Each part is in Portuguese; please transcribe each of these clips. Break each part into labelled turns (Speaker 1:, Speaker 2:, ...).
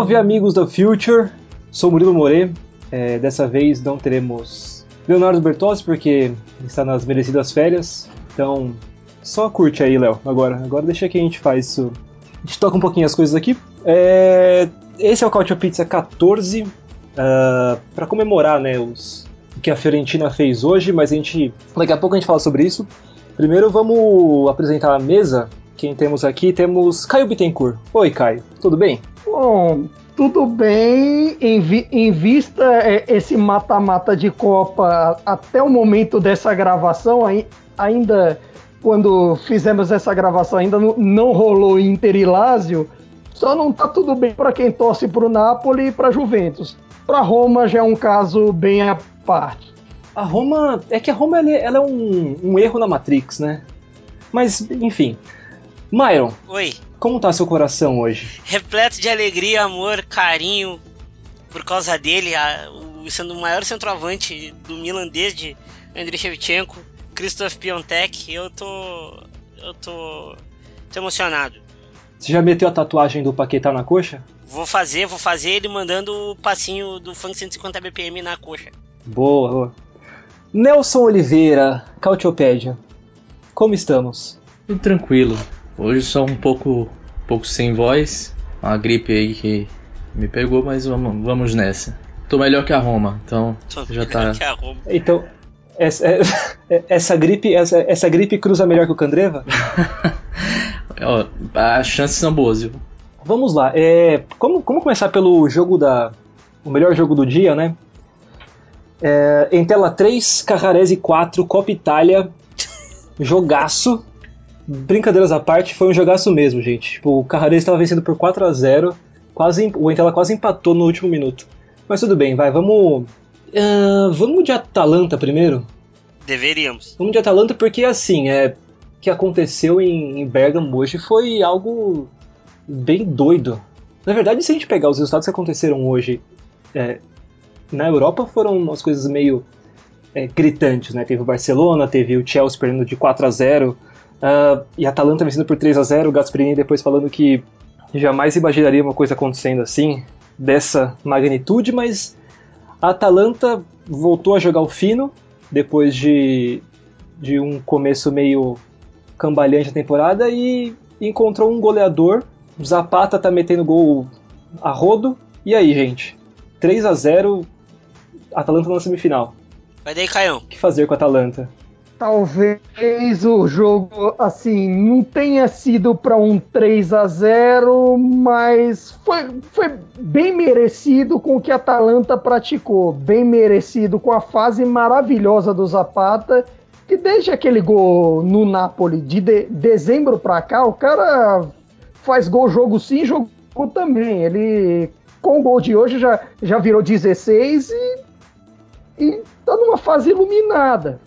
Speaker 1: Salve amigos do Future, sou Murilo More. É, dessa vez não teremos Leonardo Bertossi porque está nas merecidas férias. Então só curte aí, Léo. Agora, agora deixa que a gente faz isso. A gente toca um pouquinho as coisas aqui. É, esse é o Couch Pizza 14 uh, para comemorar, né, os, o que a Fiorentina fez hoje, mas a gente daqui a pouco a gente fala sobre isso. Primeiro vamos apresentar a mesa. Quem temos aqui? Temos Caio Bittencourt. Oi, Caio. Tudo bem?
Speaker 2: Bom, tudo bem em, vi em vista é, esse mata-mata de Copa até o momento dessa gravação, ainda quando fizemos essa gravação ainda não, não rolou Inter e Lazio, só não tá tudo bem para quem torce para o Napoli e para Juventus. Para Roma já é um caso bem à parte.
Speaker 1: A Roma é que a Roma ela, ela é um, um erro na Matrix, né? Mas enfim, Myron.
Speaker 3: Oi.
Speaker 1: Como tá seu coração hoje?
Speaker 3: Repleto de alegria, amor, carinho por causa dele, a, o, sendo o maior centroavante do Milan desde Andriy Shevchenko, Christoph Piontek, eu tô eu tô, tô emocionado.
Speaker 1: Você já meteu a tatuagem do Paquetá na coxa?
Speaker 3: Vou fazer, vou fazer ele mandando o passinho do funk 150 BPM na coxa.
Speaker 1: Boa, boa. Nelson Oliveira, Cautiopédia. Como estamos?
Speaker 4: Tudo tranquilo. Hoje só um pouco, um pouco sem voz, uma gripe aí que me pegou, mas vamos, vamos nessa. Tô melhor que a Roma, então
Speaker 3: Tô
Speaker 4: já tá.
Speaker 3: Que a Roma.
Speaker 1: Então, essa, é, essa, gripe, essa, essa gripe cruza melhor que o Candreva?
Speaker 4: Ó, as chances são boas, viu?
Speaker 1: Vamos lá. É, como, como começar pelo jogo da. O melhor jogo do dia, né? É, em tela 3, Carrarese 4, Copa Itália. Jogaço brincadeiras à parte, foi um jogaço mesmo, gente. Tipo, o Carrarese estava vencendo por 4 a 0 quase, o Entela quase empatou no último minuto. Mas tudo bem, vai, vamos. Uh, vamos de Atalanta primeiro?
Speaker 3: Deveríamos.
Speaker 1: Vamos de Atalanta porque, assim, é que aconteceu em, em Bergamo hoje foi algo bem doido. Na verdade, se a gente pegar os resultados que aconteceram hoje é, na Europa, foram umas coisas meio é, gritantes, né? Teve o Barcelona, teve o Chelsea perdendo de 4 a 0 Uh, e a Atalanta vencendo por 3 a 0 o Gasperini depois falando que jamais imaginaria uma coisa acontecendo assim, dessa magnitude, mas a Atalanta voltou a jogar o fino depois de, de um começo meio cambalhante da temporada e encontrou um goleador. Zapata tá metendo gol a rodo. E aí, gente? 3 a 0 Atalanta na semifinal.
Speaker 3: Vai daí, Caião.
Speaker 1: O que fazer com a Atalanta?
Speaker 2: Talvez o jogo, assim, não tenha sido para um 3 a 0 mas foi, foi bem merecido com o que a Atalanta praticou. Bem merecido com a fase maravilhosa do Zapata, que desde aquele gol no Napoli de, de dezembro para cá, o cara faz gol jogo sim, jogo também. Ele, com o gol de hoje, já, já virou 16 e, e tá numa fase iluminada.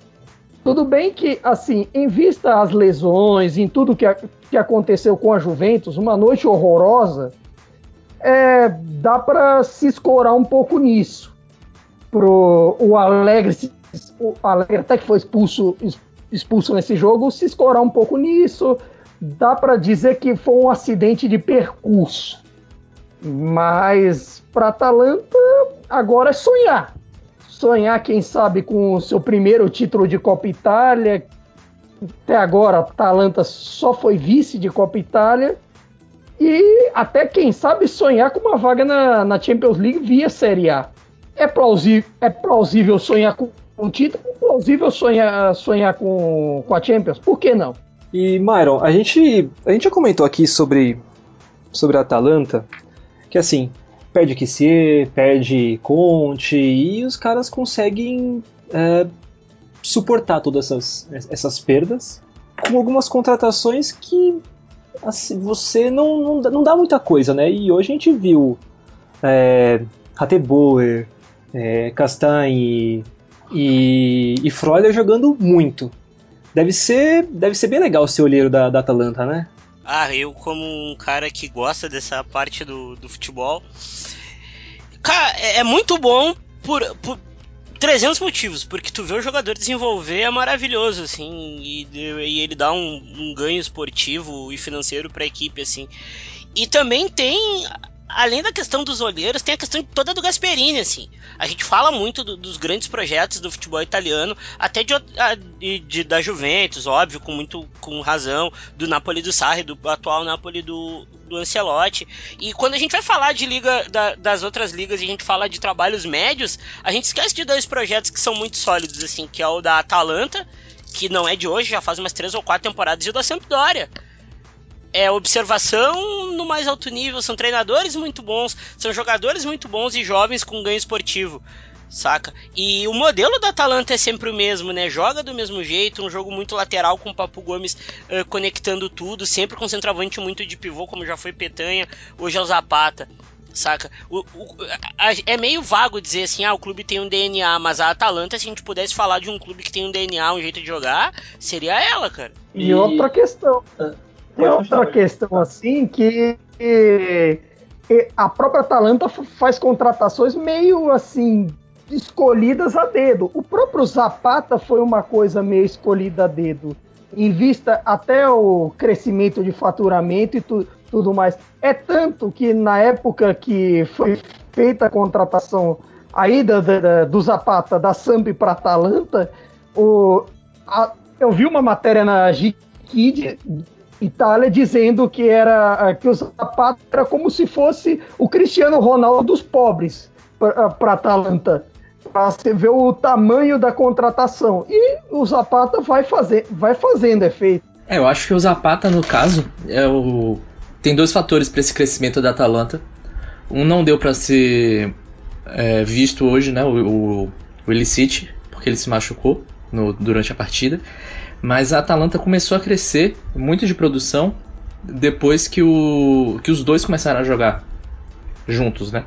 Speaker 2: Tudo bem que, assim, em vista às lesões, em tudo que, a, que aconteceu com a Juventus, uma noite horrorosa, é, dá para se escorar um pouco nisso. Pro, o Alegre, o Alegre até que foi expulso, expulso nesse jogo, se escorar um pouco nisso. Dá para dizer que foi um acidente de percurso. Mas para Atalanta, agora é sonhar sonhar, quem sabe, com o seu primeiro título de Copa Itália. Até agora, a Atalanta só foi vice de Copa Itália. E até, quem sabe, sonhar com uma vaga na, na Champions League via Série A. É plausível, é plausível sonhar com um título, é plausível sonhar, sonhar com, com a Champions. Por que não?
Speaker 1: E, Myron, a gente, a gente já comentou aqui sobre, sobre a Atalanta, que assim, perde Kissier, perde Conte, e os caras conseguem é, suportar todas essas, essas perdas com algumas contratações que assim, você não, não, não, dá muita coisa, né? E hoje a gente viu é, Hateboer, é, Castanhe e, e Freuler jogando muito. Deve ser, deve ser bem legal ser olheiro da, da Atalanta, né?
Speaker 3: Ah, eu como um cara que gosta dessa parte do, do futebol, cara, é, é muito bom por, por 300 motivos, porque tu vê o jogador desenvolver é maravilhoso, assim, e, e ele dá um, um ganho esportivo e financeiro para a equipe, assim. E também tem além da questão dos olheiros, tem a questão toda do Gasperini, assim. A gente fala muito do, dos grandes projetos do futebol italiano, até de, de, de, da Juventus, óbvio, com muito com razão, do Napoli do Sarri, do atual Napoli do, do Ancelotti. E quando a gente vai falar de liga da, das outras ligas e a gente fala de trabalhos médios, a gente esquece de dois projetos que são muito sólidos, assim, que é o da Atalanta, que não é de hoje, já faz umas três ou quatro temporadas, e o da Sampdoria é observação no mais alto nível, são treinadores muito bons, são jogadores muito bons e jovens com ganho esportivo, saca? E o modelo da Atalanta é sempre o mesmo, né? Joga do mesmo jeito, um jogo muito lateral com o Papo Gomes uh, conectando tudo, sempre com centroavante muito de pivô, como já foi Petanha, hoje é o Zapata. Saca? O, o, a, é meio vago dizer assim, ah, o clube tem um DNA, mas a Atalanta, se a gente pudesse falar de um clube que tem um DNA, um jeito de jogar, seria ela, cara.
Speaker 2: E, e outra questão. Ah. Tem outra questão assim que a própria Atalanta faz contratações meio assim escolhidas a dedo. O próprio Zapata foi uma coisa meio escolhida a dedo, em vista até o crescimento de faturamento e tu, tudo mais. É tanto que na época que foi feita a contratação a ida do Zapata da Samp para Atalanta, o, a, eu vi uma matéria na Gkid Itália dizendo que era eh, que o Zapata era como se fosse o Cristiano Ronaldo dos pobres para eh, Atalanta. Para você ver o tamanho da contratação. E o Zapata vai, fazer, vai fazendo efeito.
Speaker 4: É, eu acho que o Zapata, no caso, é o... tem dois fatores para esse crescimento da Atalanta. Um não deu para ser é, visto hoje, né? O, o, o porque ele se machucou no, durante a partida. Mas a Atalanta começou a crescer muito de produção depois que, o, que os dois começaram a jogar juntos, né?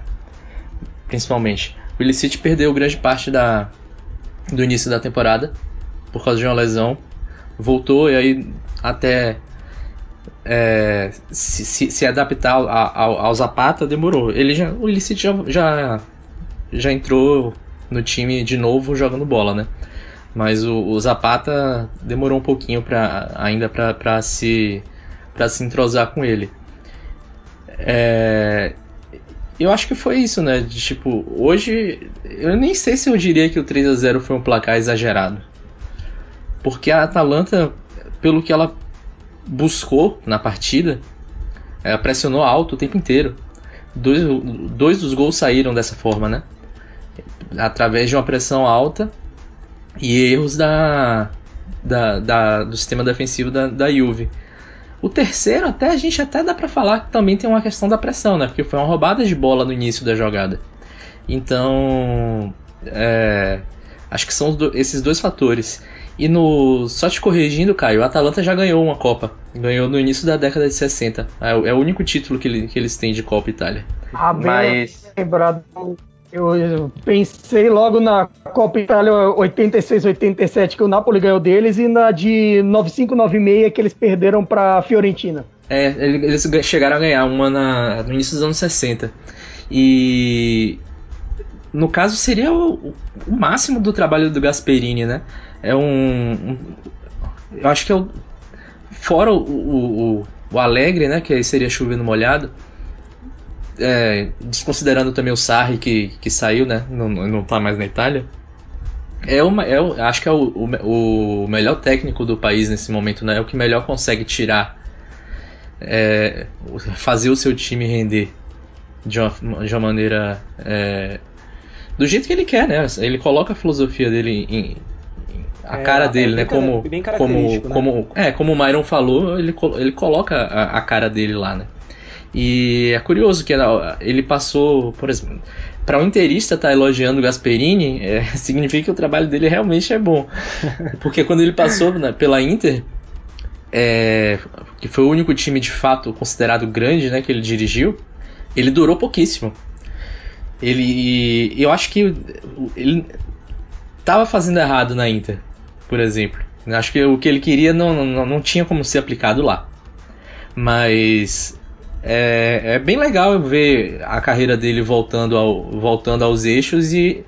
Speaker 4: Principalmente. O Illicit perdeu grande parte da, do início da temporada por causa de uma lesão. Voltou e aí até é, se, se, se, adaptar ao, ao, ao, Zapata demorou. Ele já, o Illicit já, já, já entrou no time de novo jogando bola, né? Mas o, o Zapata demorou um pouquinho pra, ainda para se, se entrosar com ele. É, eu acho que foi isso, né? De, tipo, hoje eu nem sei se eu diria que o 3 a 0 foi um placar exagerado. Porque a Atalanta, pelo que ela buscou na partida, ela pressionou alto o tempo inteiro. Dois, dois dos gols saíram dessa forma, né? Através de uma pressão alta e erros da, da, da, do sistema defensivo da, da Juve. O terceiro, até a gente até dá para falar que também tem uma questão da pressão, né? Porque foi uma roubada de bola no início da jogada. Então, é, acho que são do, esses dois fatores. E no só te corrigindo, Caio, o Atalanta já ganhou uma Copa. Ganhou no início da década de 60. É, é o único título que, ele, que eles têm de Copa Itália.
Speaker 2: Ah, Mas lembrado eu pensei logo na Copa Itália 86-87 que o Napoli ganhou deles e na de 95-96 que eles perderam para Fiorentina.
Speaker 4: É, eles chegaram a ganhar uma na, no início dos anos 60. E no caso seria o, o máximo do trabalho do Gasperini, né? É um, um eu acho que é o fora o, o, o Alegre, né, que aí seria chovendo molhado é, desconsiderando também o Sarri que, que saiu, né? Não, não tá mais na Itália. É uma, é, acho que é o, o, o, melhor técnico do país nesse momento, né? É o que melhor consegue tirar, é, fazer o seu time render de uma, de uma maneira é, do jeito que ele quer, né? Ele coloca a filosofia dele em, a é, cara é dele, né? Como, como, né? como, é, como o Myron falou, ele, ele coloca a, a cara dele lá, né? E é curioso que ele passou, por exemplo, para um interista estar tá elogiando o Gasperini, é, significa que o trabalho dele realmente é bom. Porque quando ele passou né, pela Inter, é, que foi o único time de fato considerado grande né, que ele dirigiu, ele durou pouquíssimo. Ele, eu acho que ele estava fazendo errado na Inter, por exemplo. Acho que o que ele queria não, não, não tinha como ser aplicado lá. Mas é, é, bem legal ver a carreira dele voltando, ao, voltando aos eixos e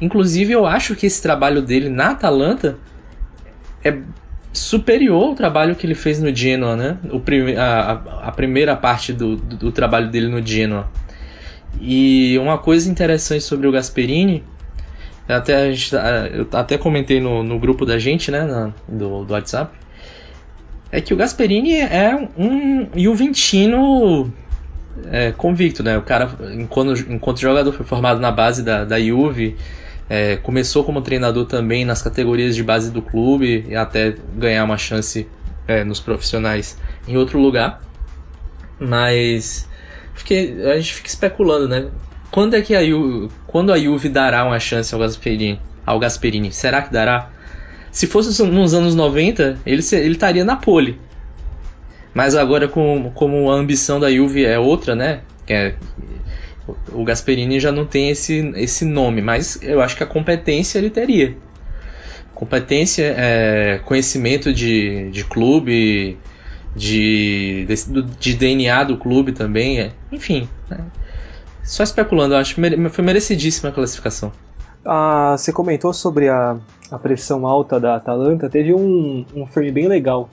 Speaker 4: inclusive eu acho que esse trabalho dele na Atalanta é superior ao trabalho que ele fez no Genoa, né? O prime a, a, primeira parte do, do, do, trabalho dele no Genoa. E uma coisa interessante sobre o Gasperini, até a gente, eu até comentei no, no grupo da gente, né, na, do, do WhatsApp, é que o Gasperini é um Juventino é, convicto, né? O cara, enquanto, enquanto jogador, foi formado na base da, da Juve, é, começou como treinador também nas categorias de base do clube e até ganhar uma chance é, nos profissionais em outro lugar. Mas fiquei, a gente fica especulando, né? Quando é que a Juve, quando a Juve dará uma chance ao Gasperini? Ao Gasperini? Será que dará? Se fosse nos anos 90, ele, estaria na pole. Mas agora, com, como a ambição da Juve é outra, né? É, o Gasperini já não tem esse, esse nome, mas eu acho que a competência ele teria. Competência, é, conhecimento de, de clube, de, de, de, DNA do clube também, é, enfim. É, só especulando, eu acho que foi merecidíssima a classificação.
Speaker 1: Ah, você comentou sobre a, a pressão alta da Atalanta. Teve um, um frame bem legal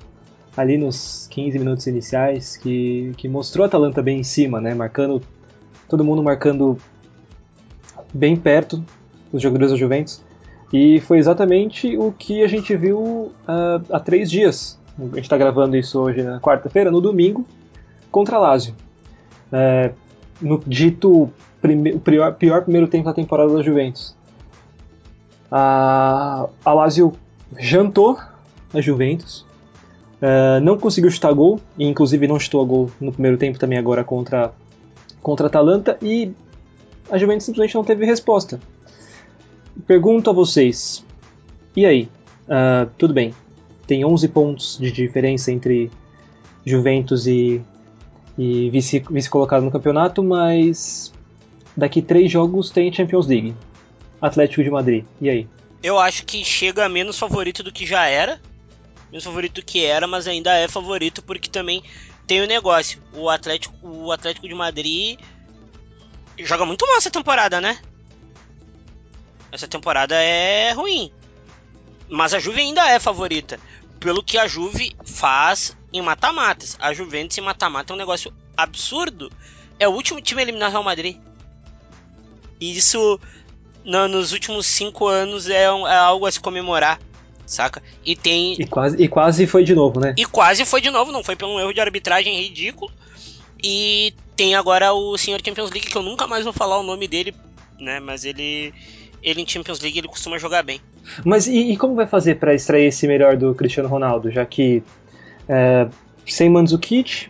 Speaker 1: ali nos 15 minutos iniciais que, que mostrou a Atalanta bem em cima, né? Marcando todo mundo marcando bem perto os jogadores da Juventus. E foi exatamente o que a gente viu uh, há três dias. A gente está gravando isso hoje na quarta-feira, no domingo, contra a Lazio. É, no dito prime pior, pior primeiro tempo da temporada da Juventus a, a Lazio jantou a Juventus, uh, não conseguiu chutar gol, e inclusive não chutou a gol no primeiro tempo também agora contra, contra a Atalanta, e a Juventus simplesmente não teve resposta. Pergunto a vocês, e aí? Uh, tudo bem, tem 11 pontos de diferença entre Juventus e, e vice, vice colocado no campeonato, mas daqui três jogos tem Champions League. Atlético de Madrid. E aí?
Speaker 3: Eu acho que chega menos favorito do que já era. Menos favorito do que era, mas ainda é favorito porque também tem o negócio. O Atlético, o Atlético de Madrid joga muito mal essa temporada, né? Essa temporada é ruim. Mas a Juve ainda é favorita. Pelo que a Juve faz em mata-matas. A Juventus em mata-mata é um negócio absurdo. É o último time a eliminar o Real Madrid. E isso no, nos últimos cinco anos é, um, é, algo a se comemorar, saca? E tem.
Speaker 1: E quase, e quase foi de novo, né?
Speaker 3: E quase foi de novo, não foi pelo erro de arbitragem ridículo. E tem agora o senhor Champions League, que eu nunca mais vou falar o nome dele, né? Mas ele. Ele em Champions League ele costuma jogar bem.
Speaker 1: Mas e, e como vai fazer para extrair esse melhor do Cristiano Ronaldo? Já que é, sem Mandzukic,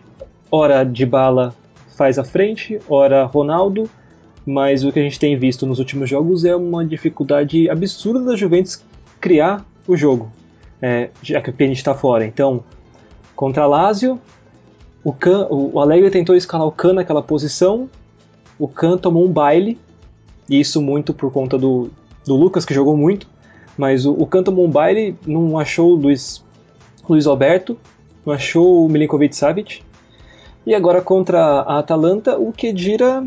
Speaker 1: ora de bala faz a frente, ora Ronaldo, mas o que a gente tem visto nos últimos jogos é uma dificuldade absurda da Juventus criar o jogo, é, já que o Pjanic está fora. Então, contra a Lazio, o, Can, o Alegre tentou escalar o Can naquela posição, o Can tomou um baile, e isso muito por conta do, do Lucas, que jogou muito, mas o, o Can tomou um baile, não achou o Luiz, Luiz Alberto, não achou o Milinkovic Savic, e agora contra a Atalanta, o Kedira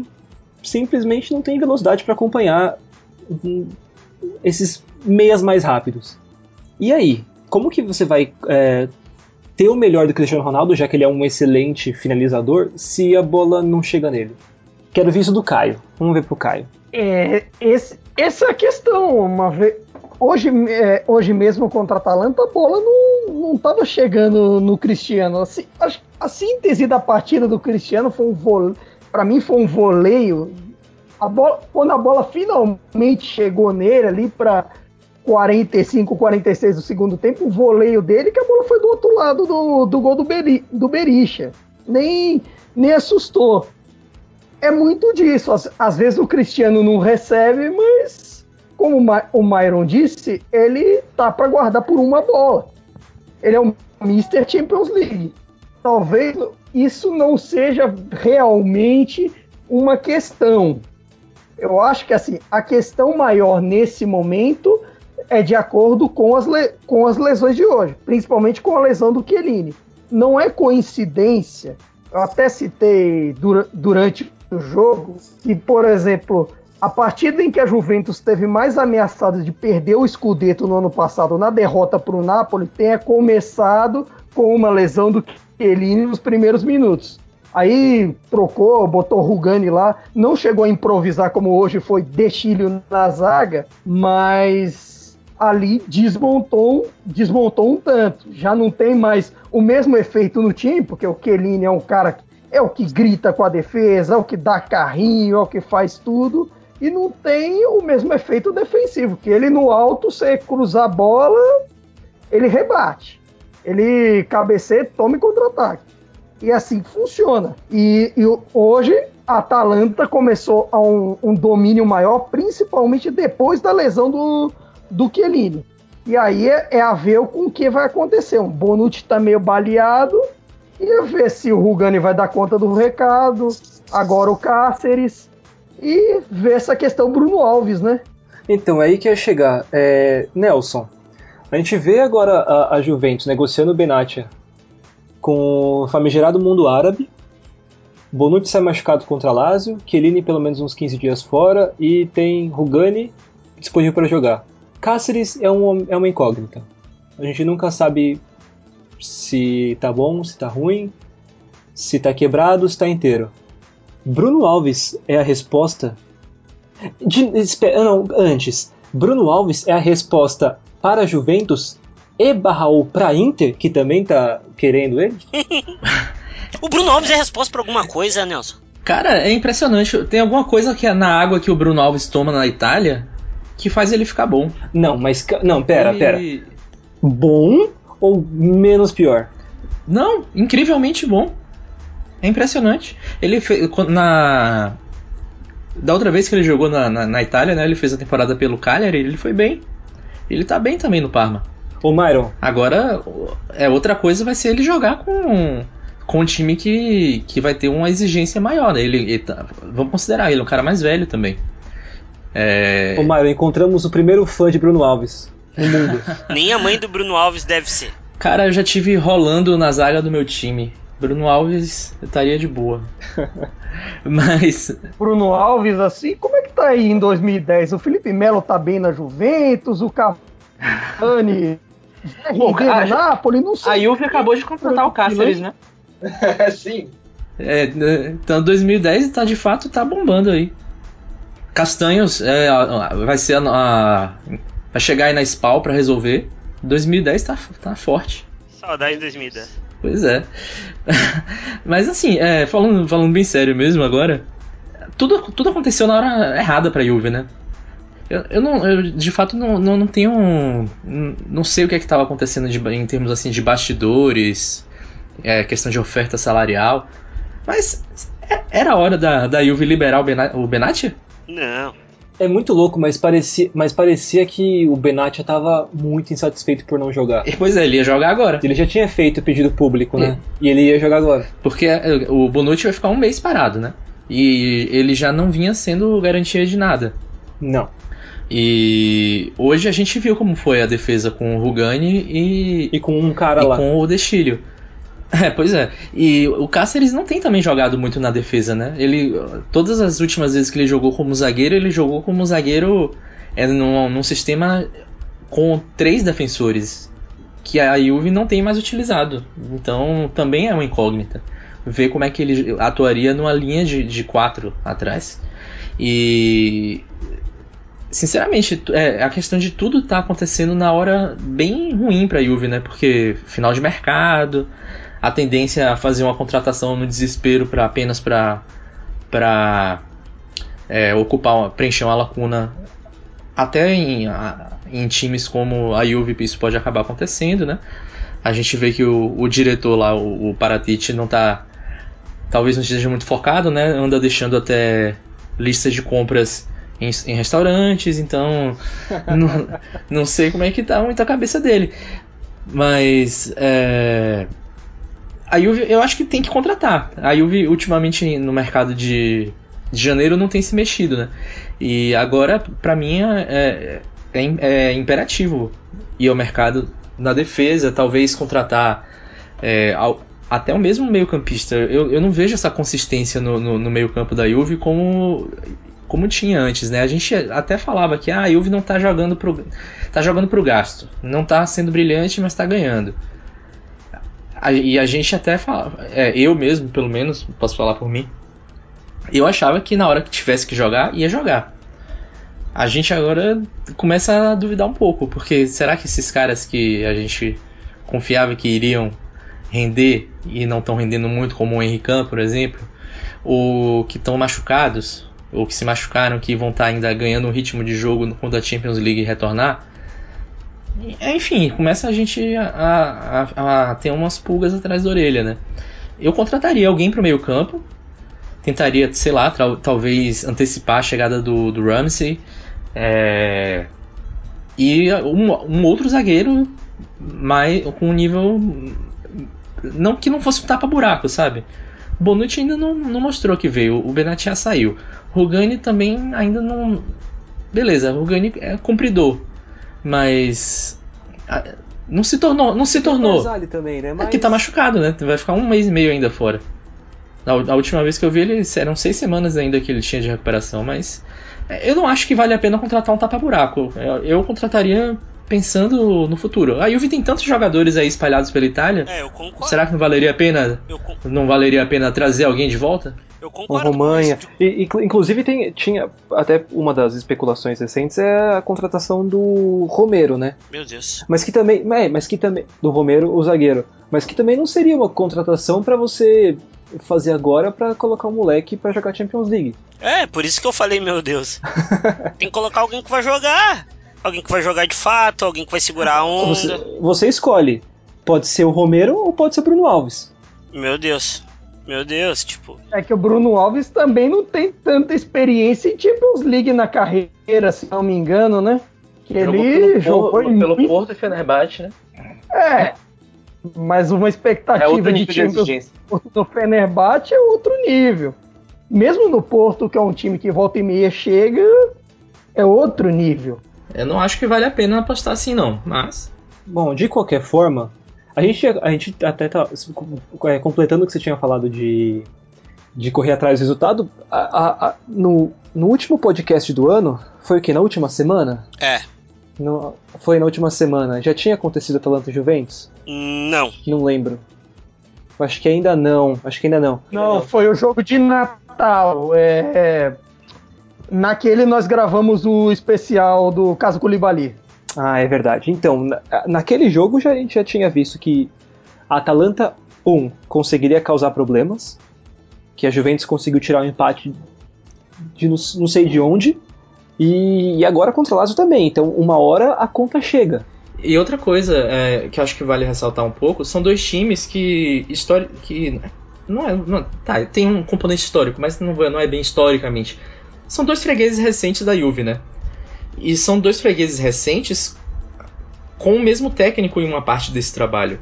Speaker 1: simplesmente não tem velocidade para acompanhar esses meias mais rápidos. E aí, como que você vai é, ter o melhor do Cristiano Ronaldo, já que ele é um excelente finalizador, se a bola não chega nele? Quero ver isso do Caio. Vamos ver pro Caio.
Speaker 2: É, esse, essa é a questão. Vez, hoje, é, hoje mesmo contra a Atalanta, a bola não estava chegando no Cristiano. Assim, a, a síntese da partida do Cristiano foi um vôlei para mim foi um voleio. A bola, quando a bola finalmente chegou nele ali para 45, 46 do segundo tempo, o voleio dele, que a bola foi do outro lado do, do gol do, Beri, do Berisha. Nem, nem assustou. É muito disso. Às, às vezes o Cristiano não recebe, mas como o Myron disse, ele tá para guardar por uma bola. Ele é o Mr. Champions League. Talvez isso não seja realmente uma questão. Eu acho que assim, a questão maior nesse momento é de acordo com as, com as lesões de hoje, principalmente com a lesão do Chiellini. Não é coincidência, eu até citei dura, durante o jogo, que, por exemplo, a partida em que a Juventus teve mais ameaçada de perder o Scudetto no ano passado na derrota para o Napoli tenha começado com uma lesão do Chiellini nos primeiros minutos. Aí trocou, botou Rugani lá, não chegou a improvisar como hoje foi Dechilho na zaga, mas ali desmontou, desmontou um tanto. Já não tem mais o mesmo efeito no time, porque o Chiellini é um cara que é o que grita com a defesa, é o que dá carrinho, é o que faz tudo e não tem o mesmo efeito defensivo, que ele no alto, você cruzar a bola, ele rebate. Ele cabeceia, toma contra-ataque. E assim funciona. E, e, hoje a Atalanta começou a um, um, domínio maior, principalmente depois da lesão do, do Chiellini. E aí é, é a ver com o que vai acontecer. O Bonucci está meio baleado. E ver se o Rugani vai dar conta do recado. Agora o Cáceres e ver essa questão Bruno Alves, né?
Speaker 1: Então, é aí que ia chegar. É, Nelson, a gente vê agora a, a Juventus negociando o Benatia com o famigerado mundo árabe. Bonucci sai machucado contra Lazio, Chiellini pelo menos uns 15 dias fora e tem Rugani disponível para jogar. Cáceres é, um, é uma incógnita. A gente nunca sabe se tá bom, se tá ruim, se tá quebrado, se tá inteiro. Bruno Alves é a resposta. De, não, antes. Bruno Alves é a resposta para a Juventus e Barraú para Inter, que também tá querendo ele?
Speaker 3: o Bruno Alves é a resposta para alguma coisa, Nelson?
Speaker 4: Cara, é impressionante. Tem alguma coisa que é na água que o Bruno Alves toma na Itália que faz ele ficar bom.
Speaker 1: Não, mas. Não, pera, ele... pera. Bom ou menos pior?
Speaker 4: Não, incrivelmente bom. É impressionante. Ele fez. Na. Da outra vez que ele jogou na, na, na, Itália, né? Ele fez a temporada pelo Cagliari, ele foi bem. Ele tá bem também no Parma.
Speaker 1: Ô, Myron.
Speaker 4: Agora, é outra coisa vai ser ele jogar com, com um time que, que vai ter uma exigência maior, né? Ele, ele tá, vamos considerar ele um cara mais velho também.
Speaker 1: É... Ô, Myron, encontramos o primeiro fã de Bruno Alves no mundo.
Speaker 3: Nem a mãe do Bruno Alves deve ser.
Speaker 4: Cara, eu já tive rolando na zaga do meu time. Bruno Alves estaria de boa. Mas.
Speaker 2: Bruno Alves, assim, como é que tá aí em 2010? O Felipe Melo tá bem na Juventus, o Cavani.
Speaker 4: Bom, a, Napoli, não sei. A Juve acabou de contratar o Cáceres, né?
Speaker 1: Sim.
Speaker 4: É, então 2010 tá de fato tá bombando aí. Castanhos é, vai ser a, a, vai chegar aí na SPAL para resolver. 2010 tá, tá forte.
Speaker 3: Saudade de 2010.
Speaker 4: Pois é. Mas assim, é, falando, falando bem sério mesmo agora, tudo, tudo aconteceu na hora errada pra Juve, né? Eu, eu, não, eu de fato não, não, não tenho. Não sei o que é estava acontecendo de, em termos assim de bastidores, é, questão de oferta salarial. Mas é, era hora da, da Juve liberar o, Benatti?
Speaker 3: Não
Speaker 1: é muito louco, mas parecia, mas parecia que o Benatia estava muito insatisfeito por não jogar.
Speaker 4: Pois é, ele ia jogar agora.
Speaker 1: Ele já tinha feito o pedido público, né? E ele ia jogar agora.
Speaker 4: Porque é, o Bonucci vai ficar um mês parado, né? E ele já não vinha sendo garantia de nada.
Speaker 1: Não.
Speaker 4: E hoje a gente viu como foi a defesa com o Rugani e.
Speaker 1: E com um cara
Speaker 4: e
Speaker 1: lá.
Speaker 4: com o Destilho. É, pois é. E o Cáceres não tem também jogado muito na defesa, né? Ele, todas as últimas vezes que ele jogou como zagueiro, ele jogou como zagueiro é, num, num sistema com três defensores, que a Juve não tem mais utilizado. Então também é uma incógnita. Ver como é que ele atuaria numa linha de, de quatro atrás. E sinceramente, é, a questão de tudo tá acontecendo na hora bem ruim para a Juve, né? Porque final de mercado, a tendência a fazer uma contratação no desespero para apenas para para é, ocupar, preencher uma lacuna até em, em times como a Juve isso pode acabar acontecendo, né? A gente vê que o, o diretor lá, o, o Paratite, não tá talvez não esteja muito focado, né? Anda deixando até listas de compras em, em restaurantes, então não, não sei como é que tá muito a cabeça dele. Mas é, a Juve, eu acho que tem que contratar. A Juve ultimamente no mercado de, de janeiro não tem se mexido, né? E agora, para mim, é, é, é, imperativo ir ao mercado na defesa, talvez contratar é, ao, até o mesmo meio-campista. Eu, eu não vejo essa consistência no, no, no meio-campo da Juve como, como tinha antes, né? A gente até falava que ah, a Juve não tá jogando pro, tá jogando pro gasto. Não tá sendo brilhante, mas tá ganhando. E a gente até fala, é, eu mesmo, pelo menos, posso falar por mim, eu achava que na hora que tivesse que jogar, ia jogar. A gente agora começa a duvidar um pouco, porque será que esses caras que a gente confiava que iriam render e não estão rendendo muito, como o Henrique por exemplo, ou que estão machucados, ou que se machucaram, que vão estar tá ainda ganhando um ritmo de jogo quando a Champions League retornar, enfim, começa a gente a, a, a ter umas pulgas atrás da orelha, né? Eu contrataria alguém para o meio campo, tentaria, sei lá, talvez antecipar a chegada do, do Ramsey. É, e um, um, outro zagueiro mais, com um nível. Não que não fosse um tapa-buraco, sabe? Bonucci ainda não, não mostrou que veio, o Benatia saiu. Rugani também ainda não. Beleza, Rugani é cumpridor, mas. Não se tornou. Não se tornou.
Speaker 1: Também, né?
Speaker 4: Mas... É que tá machucado, né? Vai ficar um mês e meio ainda fora. A, última vez que eu vi ele, eram seis semanas ainda que ele tinha de recuperação, mas é, eu não acho que vale a pena contratar um tapa-buraco. Eu, eu, contrataria pensando no futuro. A Juve tem tantos jogadores aí espalhados pela Itália.
Speaker 3: É, eu concordo.
Speaker 4: Será que não valeria a pena? Não valeria a pena trazer alguém de volta?
Speaker 1: Eu concordo. Romanha. E, inclusive tem, tinha até uma das especulações recentes é a contratação do Romero, né?
Speaker 3: Meu Deus.
Speaker 1: Mas que também, é, mas que também do Romero, o zagueiro, mas que também não seria uma contratação para você fazer agora para colocar um moleque para jogar Champions League.
Speaker 3: É, por isso que eu falei, meu Deus. Tem que colocar alguém que vai jogar. Alguém que vai jogar de fato, alguém que vai segurar a onda.
Speaker 1: Você, você escolhe. Pode ser o Romero ou pode ser o Bruno Alves.
Speaker 3: Meu Deus. Meu Deus, tipo.
Speaker 2: É que o Bruno Alves também não tem tanta experiência em Champions League na carreira, se não me engano, né?
Speaker 4: Que ele jogou pelo, pelo Porto e Fenerbahçe, né?
Speaker 2: É, mas uma expectativa é de Champions no Fenerbahçe é outro nível. Mesmo no Porto, que é um time que volta e meia chega, é outro nível.
Speaker 4: Eu não acho que vale a pena apostar assim, não, mas.
Speaker 1: Bom, de qualquer forma, a gente, a gente até tá é, completando o que você tinha falado de, de correr atrás do resultado. A, a, a, no, no último podcast do ano, foi o que? Na última semana?
Speaker 3: É.
Speaker 1: No, foi na última semana. Já tinha acontecido Atalanta Juventus?
Speaker 3: Não.
Speaker 1: Não lembro. Acho que ainda não. Acho que ainda não.
Speaker 2: Não, foi o jogo de Natal. É, é, naquele nós gravamos o especial do caso Koulibaly.
Speaker 1: Ah, é verdade. Então, na, naquele jogo já, a gente já tinha visto que a Atalanta, um, conseguiria causar problemas, que a Juventus conseguiu tirar o um empate de não, não sei de onde, e, e agora contra o Lazio também. Então, uma hora a conta chega.
Speaker 4: E outra coisa é, que acho que vale ressaltar um pouco são dois times que história que não é não, tá tem um componente histórico, mas não, não é bem historicamente. São dois fregueses recentes da Juve, né? E são dois fregueses recentes com o mesmo técnico em uma parte desse trabalho.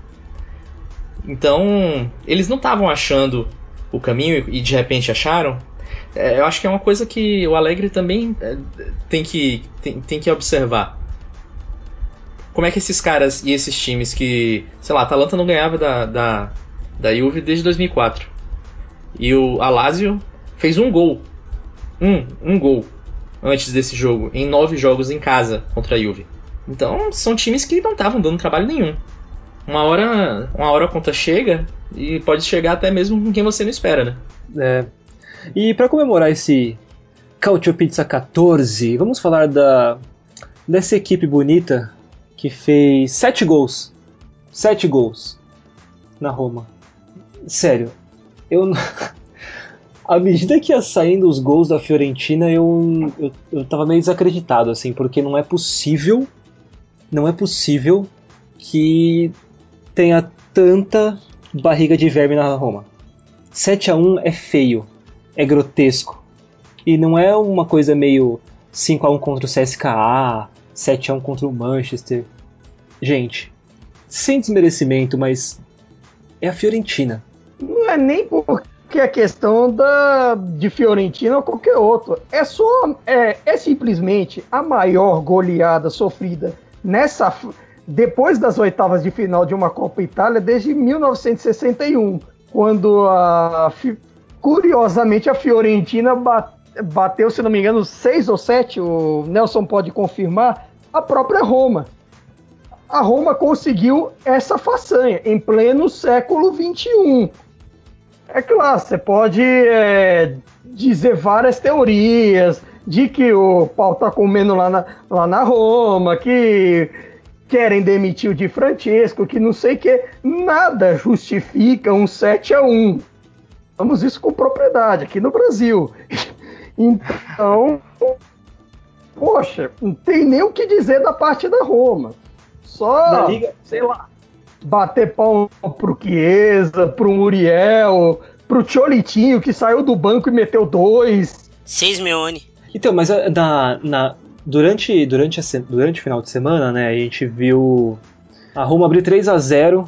Speaker 4: Então, eles não estavam achando o caminho e de repente acharam. É, eu acho que é uma coisa que o Alegre também é, tem que, tem, tem que observar. Como é que esses caras e esses times que, sei lá, a Atalanta não ganhava da, da, da Juve desde 2004. E o Alásio fez um gol. Um, um gol antes desse jogo, em nove jogos em casa contra a Juve. Então são times que não estavam dando trabalho nenhum. Uma hora, uma hora a conta chega e pode chegar até mesmo com quem você não espera, né?
Speaker 1: É. E para comemorar esse Cautio Pizza 14, vamos falar da dessa equipe bonita que fez sete gols. Sete gols na Roma. Sério, eu à medida que ia saindo os gols da Fiorentina, eu, eu, eu tava meio desacreditado, assim, porque não é possível, não é possível que tenha tanta barriga de verme na Roma. 7 a 1 é feio, é grotesco. E não é uma coisa meio 5 a 1 contra o CSKA, 7 a 1 contra o Manchester. Gente, sem desmerecimento, mas é a Fiorentina.
Speaker 2: Não é nem porque é questão da, de Fiorentina ou qualquer outro. É só. É, é simplesmente a maior goleada sofrida nessa. Depois das oitavas de final de uma Copa Itália desde 1961, quando a, curiosamente a Fiorentina bateu, se não me engano, seis ou sete, o Nelson pode confirmar, a própria Roma a Roma conseguiu essa façanha em pleno século XXI. É claro, você pode é, dizer várias teorias de que o pau tá comendo lá na, lá na Roma, que querem demitir o Di Francesco, que não sei o que. Nada justifica um 7 a 1 Vamos isso com propriedade aqui no Brasil. Então, poxa, não tem nem o que dizer da parte da Roma. Só, Liga... sei lá, bater pau pro Chiesa, pro Muriel, pro Cholitinho que saiu do banco e meteu dois.
Speaker 3: Seis Meone.
Speaker 1: Então, mas eh, na, na, durante, durante, a, durante o final de semana, né, a gente viu a Roma abrir 3 a 0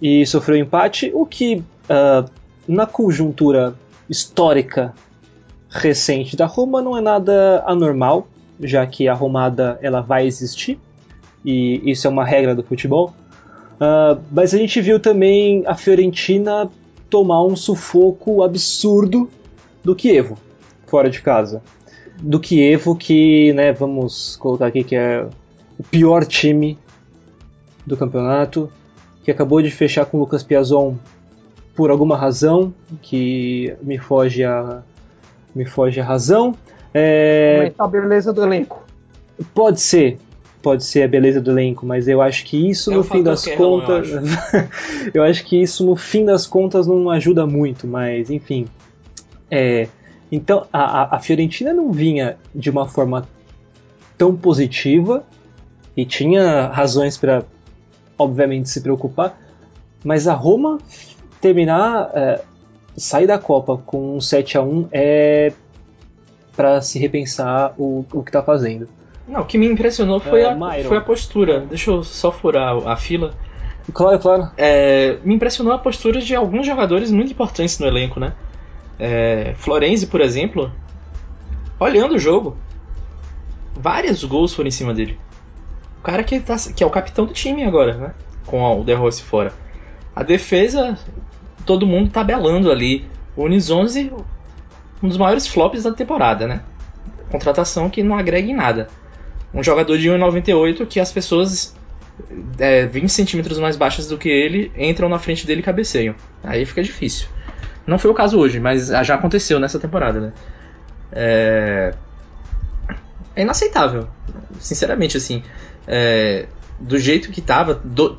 Speaker 1: e sofreu empate, o que uh, na conjuntura histórica recente da Roma não é nada anormal, já que a Romada ela vai existir e isso é uma regra do futebol. Uh, mas a gente viu também a Fiorentina tomar um sufoco absurdo do Kievo, fora de casa. Do Kievo, que, né, vamos colocar aqui que é o pior time do campeonato, que acabou de fechar com o Lucas Piazon por alguma razão, que me foge a, me foge a razão.
Speaker 2: É... a beleza do elenco.
Speaker 1: Pode ser, pode ser a beleza do elenco, mas eu acho que isso é no fim das contas. eu, acho. eu acho que isso no fim das contas não ajuda muito, mas enfim. É, então a, a Fiorentina não vinha de uma forma tão positiva e tinha razões para, obviamente, se preocupar, mas a Roma terminar, é, sair da Copa com um 7 a 1 é para se repensar o, o que está fazendo.
Speaker 4: Não, o que me impressionou foi, é, a, foi a postura. Deixa eu só furar a fila.
Speaker 1: Claro, claro.
Speaker 4: É, me impressionou a postura de alguns jogadores muito importantes no elenco, né? É, Florenzi, por exemplo, olhando o jogo, vários gols foram em cima dele. O cara que, tá, que é o capitão do time agora, né? Com o De Rossi fora. A defesa, todo mundo tabelando ali. O Unis 11, um dos maiores flops da temporada, né? Contratação que não agrega em nada um jogador de 1,98 que as pessoas é, 20 centímetros mais baixas do que ele entram na frente dele e cabeceiam. Aí fica difícil. Não foi o caso hoje, mas já aconteceu nessa temporada, né? É, é inaceitável, sinceramente, assim. É... Do jeito que tava, do...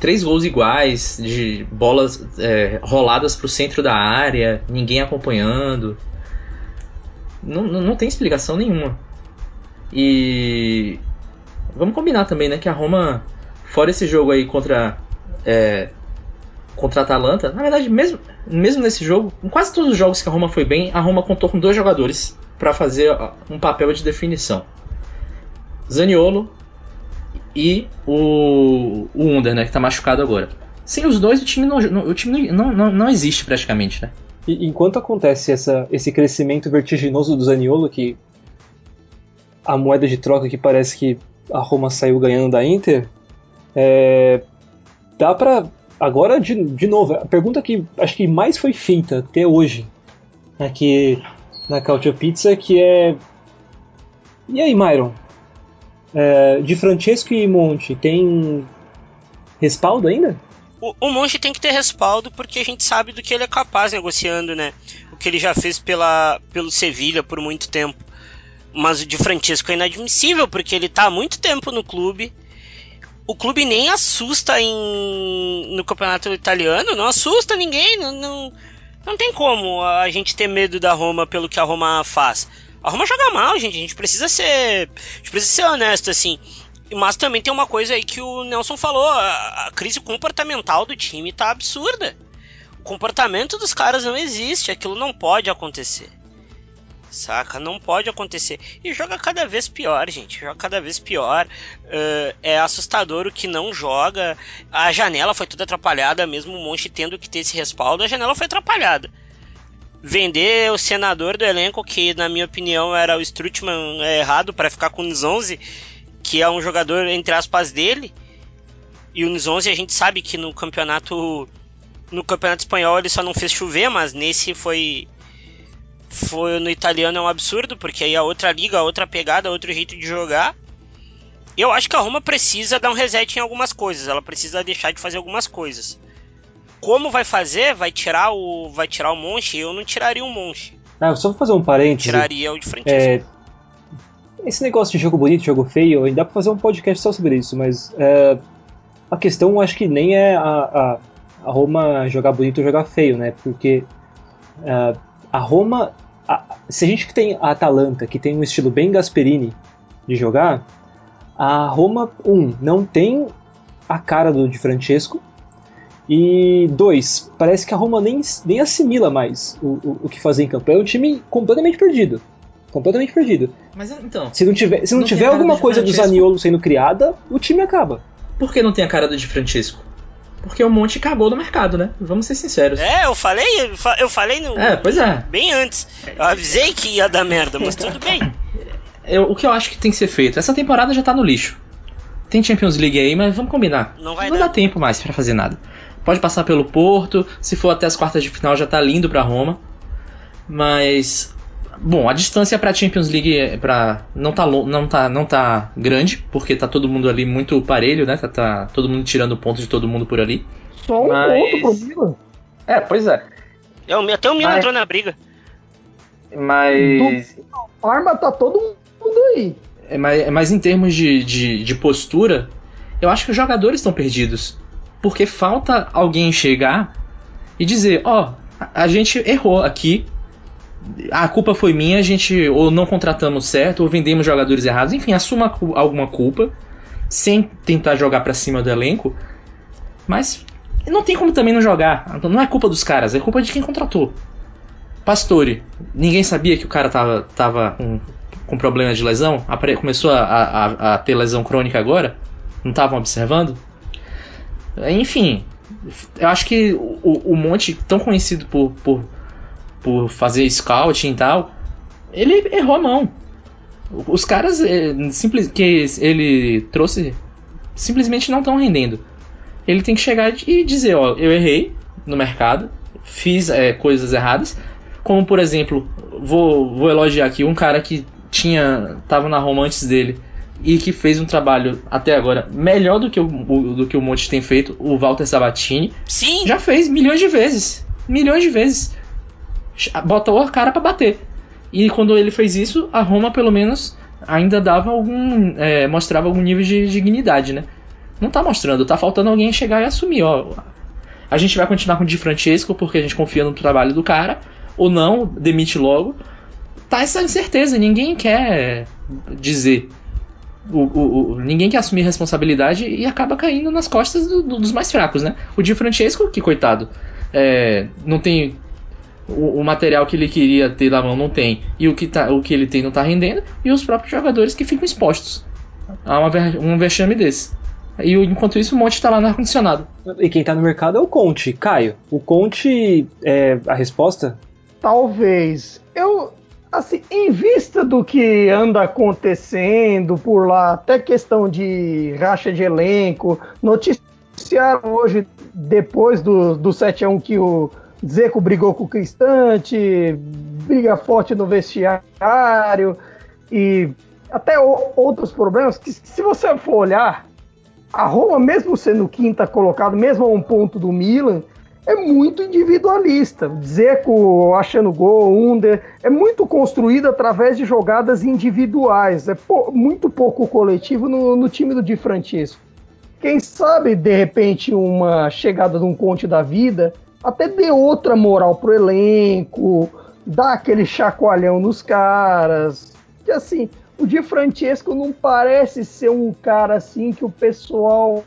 Speaker 4: três gols iguais, de bolas é, roladas pro centro da área, ninguém acompanhando. Não, não tem explicação nenhuma. E vamos combinar também, né, que a Roma, fora esse jogo aí contra é, contra a Atalanta, na verdade, mesmo, mesmo nesse jogo, em quase todos os jogos que a Roma foi bem, a Roma contou com dois jogadores para fazer um papel de definição. Zaniolo e o, o Under, né, que tá machucado agora. Sem os dois, o time não, o time não, não, não existe praticamente, né?
Speaker 1: E enquanto acontece essa, esse crescimento vertiginoso do Zaniolo, que a moeda de troca que parece que a Roma saiu ganhando da Inter, é, dá pra. Agora, de, de novo, a pergunta que acho que mais foi feita até hoje aqui na Cautio Pizza, que é. E aí, Myron? É, de Francesco e Monte, tem respaldo ainda?
Speaker 3: O, o Monte tem que ter respaldo porque a gente sabe do que ele é capaz negociando, né? O que ele já fez pela, pelo Sevilha por muito tempo. Mas o de Francesco é inadmissível, porque ele tá há muito tempo no clube. O clube nem assusta em, no campeonato italiano, não assusta ninguém, não, não, não tem como a gente ter medo da Roma pelo que a Roma faz. A Roma joga mal, gente, a gente precisa ser, a gente precisa ser honesto assim. Mas também tem uma coisa aí que o Nelson falou, a, a crise comportamental do time tá absurda. O comportamento dos caras não existe, aquilo não pode acontecer saca? Não pode acontecer. E joga cada vez pior, gente. Joga cada vez pior. Uh, é assustador o que não joga. A janela foi toda atrapalhada, mesmo o Monte tendo que ter esse respaldo. A janela foi atrapalhada. Vender o senador do elenco, que na minha opinião era o Strutman é errado para ficar com o Nzonzi, que é um jogador entre aspas dele. E o Nzonzi a gente sabe que no campeonato no campeonato espanhol ele só não fez chover, mas nesse foi foi no italiano é um absurdo, porque aí a outra liga, a outra pegada, outro jeito de jogar. Eu acho que a Roma precisa dar um reset em algumas coisas, ela precisa deixar de fazer algumas coisas. Como vai fazer? Vai tirar o vai tirar o Monte? Eu não tiraria o Monte.
Speaker 1: Ah, só vou fazer um parênteses.
Speaker 3: Tiraria o de frente.
Speaker 1: É, esse negócio de jogo bonito, jogo feio, ainda dá pra fazer um podcast só sobre isso, mas é, a questão acho que nem é a, a, a, Roma jogar bonito ou jogar feio, né? Porque é, a Roma a, se a gente tem a Atalanta, que tem um estilo bem Gasperini de jogar, a Roma, um, não tem a cara do Di Francesco, e dois, parece que a Roma nem, nem assimila mais o, o, o que fazer em campo. É um time completamente perdido. Completamente perdido.
Speaker 4: Mas então.
Speaker 1: Se não tiver, se não, não tiver alguma coisa do Zaniolo sendo criada, o time acaba.
Speaker 4: Por que não tem a cara do Di Francesco? Porque o Monte cagou no mercado, né? Vamos ser sinceros.
Speaker 3: É, eu falei, eu falei no.
Speaker 4: É, pois é.
Speaker 3: Bem antes. Eu avisei que ia dar merda, mas tudo bem.
Speaker 4: Eu, o que eu acho que tem que ser feito? Essa temporada já tá no lixo. Tem Champions League aí, mas vamos combinar.
Speaker 3: Não vai
Speaker 4: Não
Speaker 3: dar.
Speaker 4: dá tempo mais para fazer nada. Pode passar pelo Porto, se for até as quartas de final já tá lindo pra Roma. Mas Bom, a distância para Champions League é para não tá não tá não tá grande, porque tá todo mundo ali muito parelho, né? Tá, tá todo mundo tirando ponto de todo mundo por ali.
Speaker 2: Só um Mas... ponto pro Milan.
Speaker 4: É, pois é.
Speaker 3: é até o Milan Mas... entrou na briga.
Speaker 4: Mas
Speaker 2: Do... arma tá todo mundo aí.
Speaker 4: É, mas, mas em termos de, de, de postura, eu acho que os jogadores estão perdidos. Porque falta alguém chegar e dizer, ó, oh, a gente errou aqui, a culpa foi minha, a gente ou não contratamos certo, ou vendemos jogadores errados, enfim, assuma alguma culpa, sem tentar jogar para cima do elenco, mas não tem como também não jogar. Não é culpa dos caras, é culpa de quem contratou. Pastore, ninguém sabia que o cara tava, tava com, com problema de lesão? Começou a, a, a ter lesão crônica agora? Não estavam observando? Enfim, eu acho que o, o Monte, tão conhecido por, por por fazer scouting e tal, ele errou a mão. Os caras é, simples, que ele trouxe simplesmente não estão rendendo. Ele tem que chegar e dizer, ó, eu errei no mercado, fiz é, coisas erradas, como por exemplo, vou, vou elogiar aqui um cara que tinha tava na Roma antes dele e que fez um trabalho até agora melhor do que o, do que o Monte tem feito, o Walter Sabatini.
Speaker 3: Sim.
Speaker 4: Já fez milhões de vezes. Milhões de vezes botou a cara para bater. E quando ele fez isso, a Roma pelo menos ainda dava algum. É, mostrava algum nível de dignidade, né? Não tá mostrando, tá faltando alguém chegar e assumir, ó. A gente vai continuar com o Di Francesco porque a gente confia no trabalho do cara, ou não, demite logo. Tá essa incerteza, ninguém quer dizer. O, o, o, ninguém quer assumir responsabilidade e acaba caindo nas costas do, do, dos mais fracos, né? O Di Francesco, que coitado, é, não tem o, o, material que ele queria ter na mão não tem e o que, tá, o que ele tem não está rendendo e os próprios jogadores que ficam expostos a uma, um vexame desse. E enquanto isso o Monte está lá no ar-condicionado.
Speaker 1: E quem está no mercado é o Conte. Caio, o Conte é a resposta?
Speaker 2: Talvez. Eu, assim, em vista do que anda acontecendo por lá, até questão de racha de elenco, noticiaram hoje, depois do, do 7 a 1 que o Zeco brigou com o Cristante, briga forte no vestiário e até outros problemas que, se você for olhar, a Roma, mesmo sendo quinta colocado, mesmo a um ponto do Milan, é muito individualista. Zeco achando gol, Under, é muito construído através de jogadas individuais. É muito pouco coletivo no, no time do Di Francesco. Quem sabe, de repente, uma chegada de um Conte da vida até dê outra moral pro elenco, dá aquele chacoalhão nos caras. Que assim, o Di Francesco não parece ser um cara assim que o pessoal.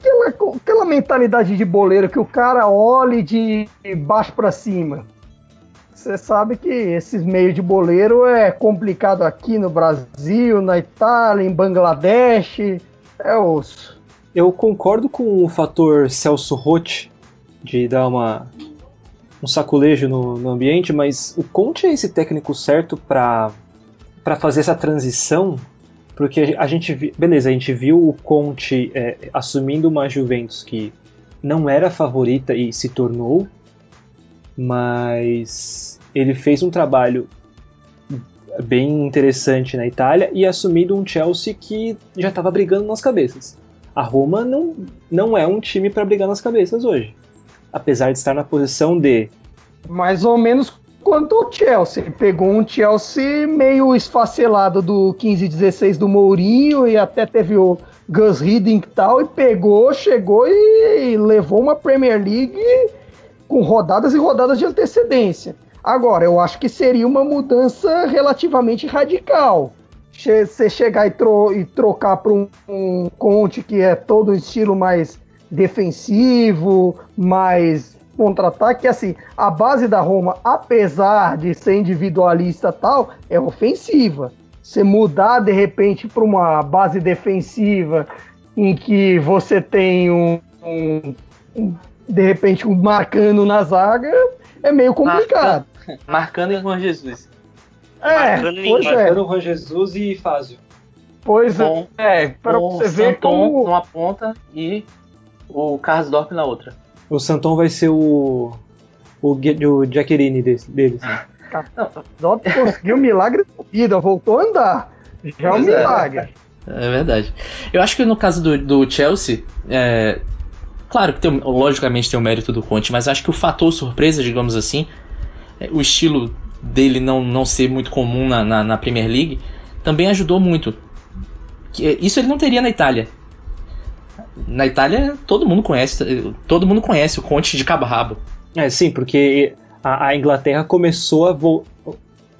Speaker 2: Aquela, aquela mentalidade de boleiro que o cara olhe de baixo para cima. Você sabe que esses meios de boleiro é complicado aqui no Brasil, na Itália, em Bangladesh. É osso.
Speaker 1: Eu concordo com o fator Celso Roth de dar uma, um saculejo no, no ambiente, mas o Conte é esse técnico certo para fazer essa transição? Porque a gente, beleza, a gente viu o Conte é, assumindo uma Juventus que não era favorita e se tornou, mas ele fez um trabalho bem interessante na Itália e assumindo um Chelsea que já estava brigando nas cabeças. A Roma não, não é um time para brigar nas cabeças hoje, apesar de estar na posição de
Speaker 2: mais ou menos quanto o Chelsea. Pegou um Chelsea meio esfacelado do 15-16 do Mourinho e até teve o Gus Hiddink e tal, e pegou, chegou e levou uma Premier League com rodadas e rodadas de antecedência. Agora, eu acho que seria uma mudança relativamente radical. Você chegar e, tro e trocar para um, um Conte que é todo um estilo mais defensivo, mais contra-ataque, assim, a base da Roma, apesar de ser individualista tal, é ofensiva. Você mudar de repente para uma base defensiva em que você tem um, um, um de repente um marcando na zaga, é meio complicado.
Speaker 5: Marca, marcando em Juan Jesus.
Speaker 2: É, marcando, pois
Speaker 1: é. marcando Juan Jesus e Fázio.
Speaker 2: Pois é, é para você ver como
Speaker 5: numa ponta e o Carlos Dorp na outra.
Speaker 1: O Santon vai ser o. O, o Jaqueline deles.
Speaker 2: Dorp conseguiu o milagre da vida, voltou a andar. Já é um é. milagre. É.
Speaker 4: é verdade. Eu acho que no caso do, do Chelsea, é, claro que tem, logicamente tem o mérito do Conte, mas acho que o fator surpresa, digamos assim, é, o estilo dele não, não ser muito comum na, na, na Premier League, também ajudou muito. Isso ele não teria na Itália na Itália todo mundo conhece, todo mundo conhece o Conte de cabo rabo.
Speaker 1: É, sim, porque a, a Inglaterra começou a vo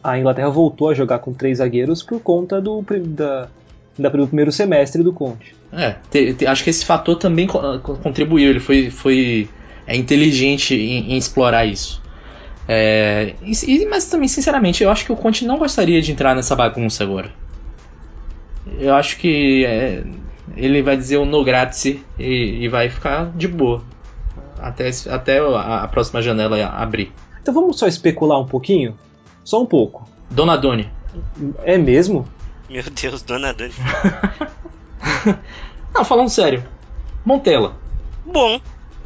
Speaker 1: a Inglaterra voltou a jogar com três zagueiros por conta do, da, da, do primeiro semestre do Conte.
Speaker 4: É, te, te, acho que esse fator também contribuiu, ele foi, foi é, inteligente em, em, explorar isso. É, e, mas também, sinceramente, eu acho que o Conte não gostaria de entrar nessa bagunça agora. Eu acho que é, ele vai dizer o no gratis e, e vai ficar de boa. Até, até a, a, próxima janela abrir.
Speaker 1: Então vamos só especular um pouquinho? Só um pouco.
Speaker 4: Dona Doni.
Speaker 1: É mesmo?
Speaker 3: Meu Deus, Dona Doni.
Speaker 4: Não, falando sério. Montella.
Speaker 3: Bom.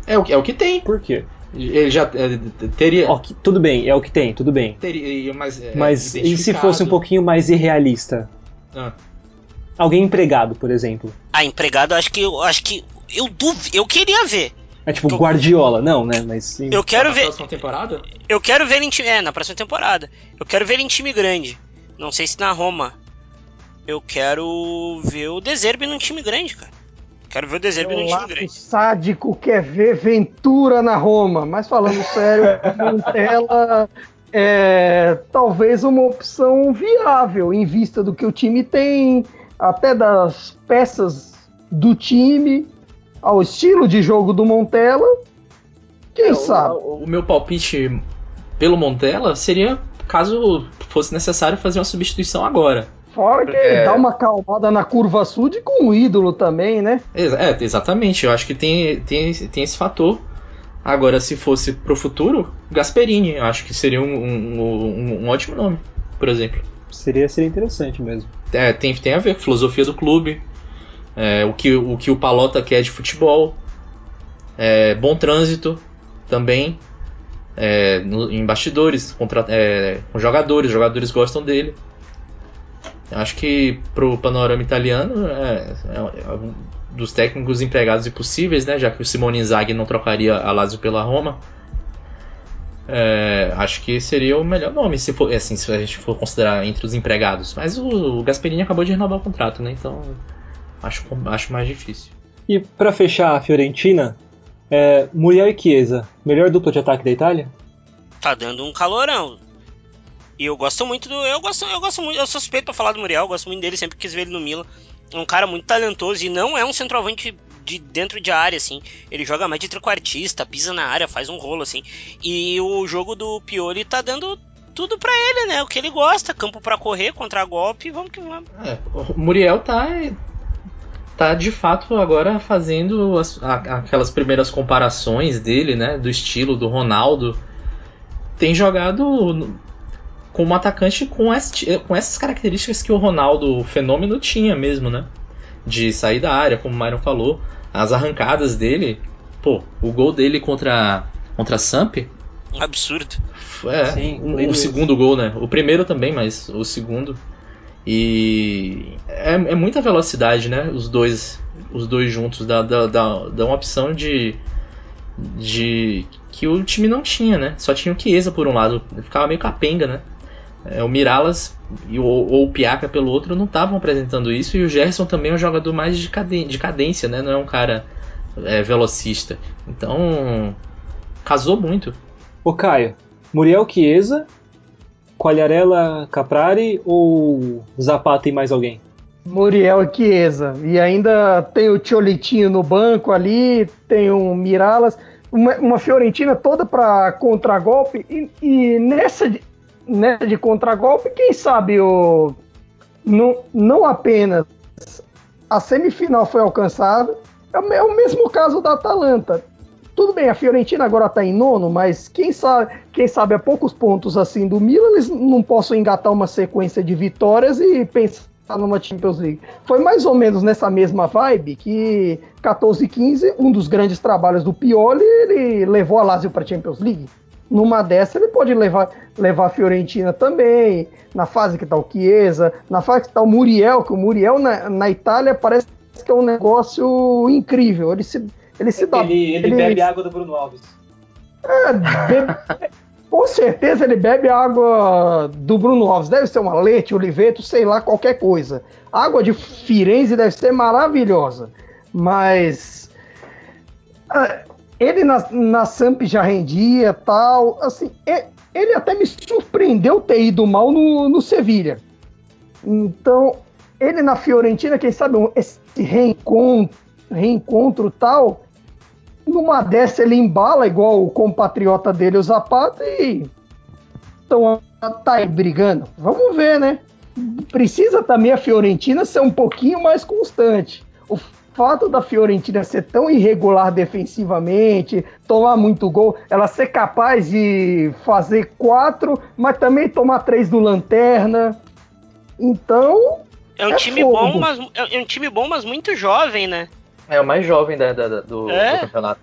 Speaker 4: É o, é o que tem.
Speaker 1: Por quê?
Speaker 4: Ele já é, teria.
Speaker 1: tudo bem, é o que tem, tudo bem.
Speaker 4: Teria, mas é,
Speaker 1: mas e se fosse um pouquinho mais irrealista? Ah. Alguém empregado, por exemplo.
Speaker 3: Ah, empregado, acho que eu acho que eu duv... eu queria ver.
Speaker 1: É tipo eu... Guardiola, não, né? Mas sim.
Speaker 3: Eu quero ver.
Speaker 4: Na próxima temporada?
Speaker 3: Eu quero ver ele em time. É, na próxima temporada. Eu quero ver ele em time grande. Não sei se na Roma. Eu quero ver o Deserbe num time grande, cara. Quero ver o Deserbe num time grande. O
Speaker 2: sádico quer ver Ventura na Roma. Mas falando sério, Montella é talvez uma opção viável em vista do que o time tem até das peças do time, ao estilo de jogo do Montella. Quem é, sabe?
Speaker 4: O, o, meu palpite pelo Montella seria caso fosse necessário fazer uma substituição agora.
Speaker 2: Fora que é... dá uma calmada na curva sud com o ídolo também, né?
Speaker 4: É, exatamente. Eu acho que tem, tem, tem esse fator. Agora, se fosse pro futuro, Gasperini, eu acho que seria um, um, um, um ótimo nome, por exemplo.
Speaker 1: Seria, seria interessante mesmo.
Speaker 4: É, tem, tem a ver com filosofia do clube, é, o, que, o que o Palota quer de futebol, é, bom trânsito também, é, no, em bastidores, contra, é, com jogadores, jogadores gostam dele. Acho que pro panorama italiano é, é, um dos técnicos empregados impossíveis, né? Já que o Simone Inzaghi não trocaria a Lazio pela Roma. É, acho que seria o melhor nome se for assim se a gente for considerar entre os empregados. Mas o, o Gasperini acabou de renovar o contrato né? Então acho, acho mais difícil.
Speaker 1: E para fechar a Fiorentina é, Muriel e Chiesa melhor dupla de ataque da Itália?
Speaker 3: Tá dando um calorão. E eu gosto muito do eu gosto eu gosto muito eu suspeito para falar do Muriel eu gosto muito dele sempre quis ver ele no Milan. É um cara muito talentoso e não é um centroavante de dentro de área, assim. Ele joga mais de trequartista, pisa na área, faz um rolo, assim. E o jogo do Pioli tá dando tudo para ele, né? O que ele gosta, campo para correr, contra golpe, vamos que vamos.
Speaker 4: É, o Muriel tá tá de fato agora fazendo as, aquelas primeiras comparações dele, né, do estilo do Ronaldo. Tem jogado como atacante com, com essas características que o Ronaldo fenômeno tinha mesmo, né? De sair da área, como o Myron falou, as arrancadas dele, pô, o gol dele contra contra a Samp,
Speaker 3: absurdo.
Speaker 4: É, Sim, um, um segundo gol, né? O primeiro também, mas o segundo e é, é, muita velocidade, né? Os dois, os dois juntos dá, dá, dá, dá uma opção de, de que o time não tinha, né? Só tinha o Chiesa por um lado, ficava meio capenga, né? É, o Miralas e o, ou o Piaca pelo outro não estavam apresentando isso e o Gerson também é um jogador mais de, de cadência, né? Não é um cara é, velocista. Então casou muito.
Speaker 1: O Caio, Muriel Chiesa Quagliarella, Caprari ou Zapata e mais alguém?
Speaker 2: Muriel Chiesa. E ainda tem o Tiolitinho no banco ali, tem o Miralas. Uma, uma Fiorentina toda para contragolpe. E, e nessa nessa de contragolpe, quem sabe o, não, não apenas a semifinal foi alcançada, é o, é o mesmo caso da Atalanta. Tudo bem, a Fiorentina agora está em nono, mas quem sabe, quem sabe a poucos pontos assim do Milan, eles não possam engatar uma sequência de vitórias e pensar numa Champions League. Foi mais ou menos nessa mesma vibe que 14 e 15, um dos grandes trabalhos do Pioli, ele levou a Lazio para a Champions League. Numa dessa ele pode levar, levar a Fiorentina também, na fase que está o Chiesa, na fase que está o Muriel, que o Muriel na, na Itália parece que é um negócio incrível. Ele se ele se
Speaker 1: dá. Ele, ele, ele, bebe água do Bruno Alves.
Speaker 2: É, bebe, com certeza ele bebe água do Bruno Alves. Deve ser uma leite, oliveto, sei lá, qualquer coisa. A água de Firenze deve ser maravilhosa. Mas. É, ele na, na Samp já rendia tal. Assim, ele até me surpreendeu ter ido mal no, no Sevilha. Então, ele na Fiorentina, quem sabe esse reencontro, reencontro tal, numa dessa ele embala igual o compatriota dele, o Zapata, e então tá aí brigando. Vamos ver, né? Precisa também a Fiorentina ser um pouquinho mais constante. O fato da Fiorentina ser tão irregular defensivamente, tomar muito gol, ela ser capaz de fazer quatro, mas também tomar três do Lanterna. Então.
Speaker 3: É um é time fogo. bom, mas é um time bom, mas muito jovem, né?
Speaker 5: É o mais jovem da, da, do, é? do, campeonato.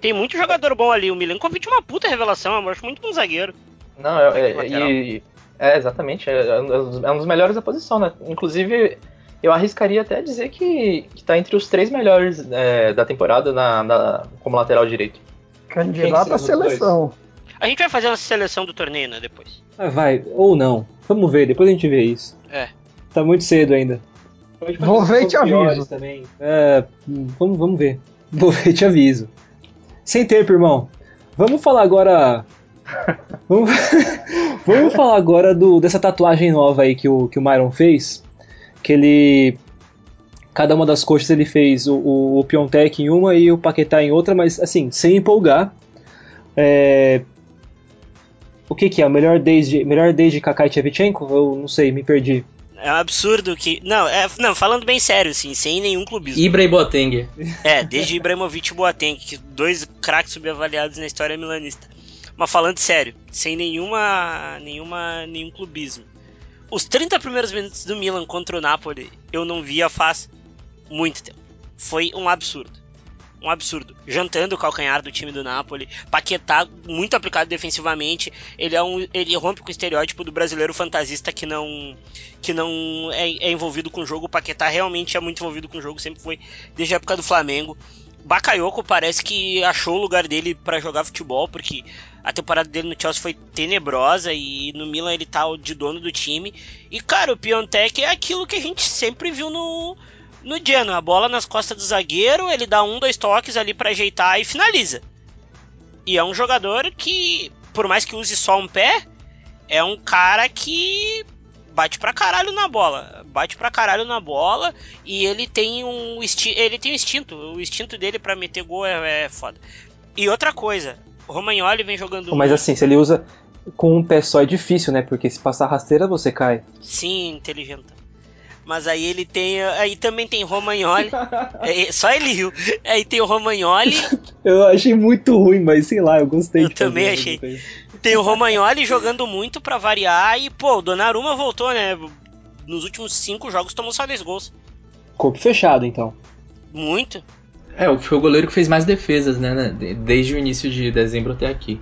Speaker 3: Tem muito jogador bom ali. O Milenkovic é uma puta revelação. Eu acho muito bom zagueiro.
Speaker 5: Não, é, é, e, é exatamente. É, é, um dos melhores da posição, né? Inclusive, eu arriscaria até dizer que, que tá entre os três melhores é, da temporada na, na, como lateral direito.
Speaker 2: Candidato à seleção.
Speaker 3: A gente vai fazer uma seleção do torneio, né, depois.
Speaker 1: Ah, vai, ou não. Vamos ver, depois a gente vê isso.
Speaker 3: É.
Speaker 1: Tá muito cedo ainda.
Speaker 2: Vou ver e te aviso.
Speaker 1: Também. É, vamos, vamos ver. Vou ver e te aviso. Sem tempo, irmão. Vamos falar agora. vamos, vamos falar agora do, dessa tatuagem nova aí que o, que o Myron fez. Que ele. Cada uma das coxas ele fez o, o, o Piontek em uma e o Paquetá em outra, mas assim, sem empolgar. É, o que, que é? O melhor desde, melhor desde Kakai Tchevchenko? Eu não sei, me perdi.
Speaker 3: É um absurdo que. Não, é, não, falando bem sério, assim, sem nenhum clubismo.
Speaker 4: Ibra e Boateng.
Speaker 3: É, desde Ibrahimovic e Boateng, que dois craques subavaliados na história milanista. Mas falando sério, sem nenhuma, nenhuma, nenhum clubismo. Os 30 primeiros minutos do Milan contra o Napoli eu não via faz muito tempo. Foi um absurdo um absurdo. Jantando o calcanhar do time do Napoli. Paquetá, muito aplicado defensivamente. Ele é um. Ele rompe com o estereótipo do brasileiro fantasista que não. que não é, é envolvido com o jogo. O Paquetá realmente é muito envolvido com o jogo, sempre foi desde a época do Flamengo. Bakayoko parece que achou o lugar dele para jogar futebol, porque a temporada dele no Chelsea foi tenebrosa e no Milan ele tá de dono do time. E cara, o Piontek é aquilo que a gente sempre viu no, no Genoa, a bola nas costas do zagueiro, ele dá um, dois toques ali para ajeitar e finaliza. E é um jogador que, por mais que use só um pé, é um cara que bate pra caralho na bola. Bate pra caralho na bola e ele tem um ele tem um instinto. O instinto dele para meter gol é, é foda. E outra coisa, o Romagnoli vem jogando.
Speaker 1: Mas assim, se ele usa com um pé só é difícil, né? Porque se passar rasteira você cai.
Speaker 3: Sim, inteligente. Mas aí ele tem. Aí também tem Romagnoli. é, só ele riu. Aí tem o Romagnoli.
Speaker 1: eu achei muito ruim, mas sei lá, eu gostei.
Speaker 3: Eu também achei. Tem o Romagnoli jogando muito para variar e, pô, o Donnarumma voltou, né? Nos últimos cinco jogos tomou só dois gols.
Speaker 1: Corpo fechado, então.
Speaker 3: Muito.
Speaker 4: É, foi o goleiro que fez mais defesas, né? Desde o início de dezembro até aqui.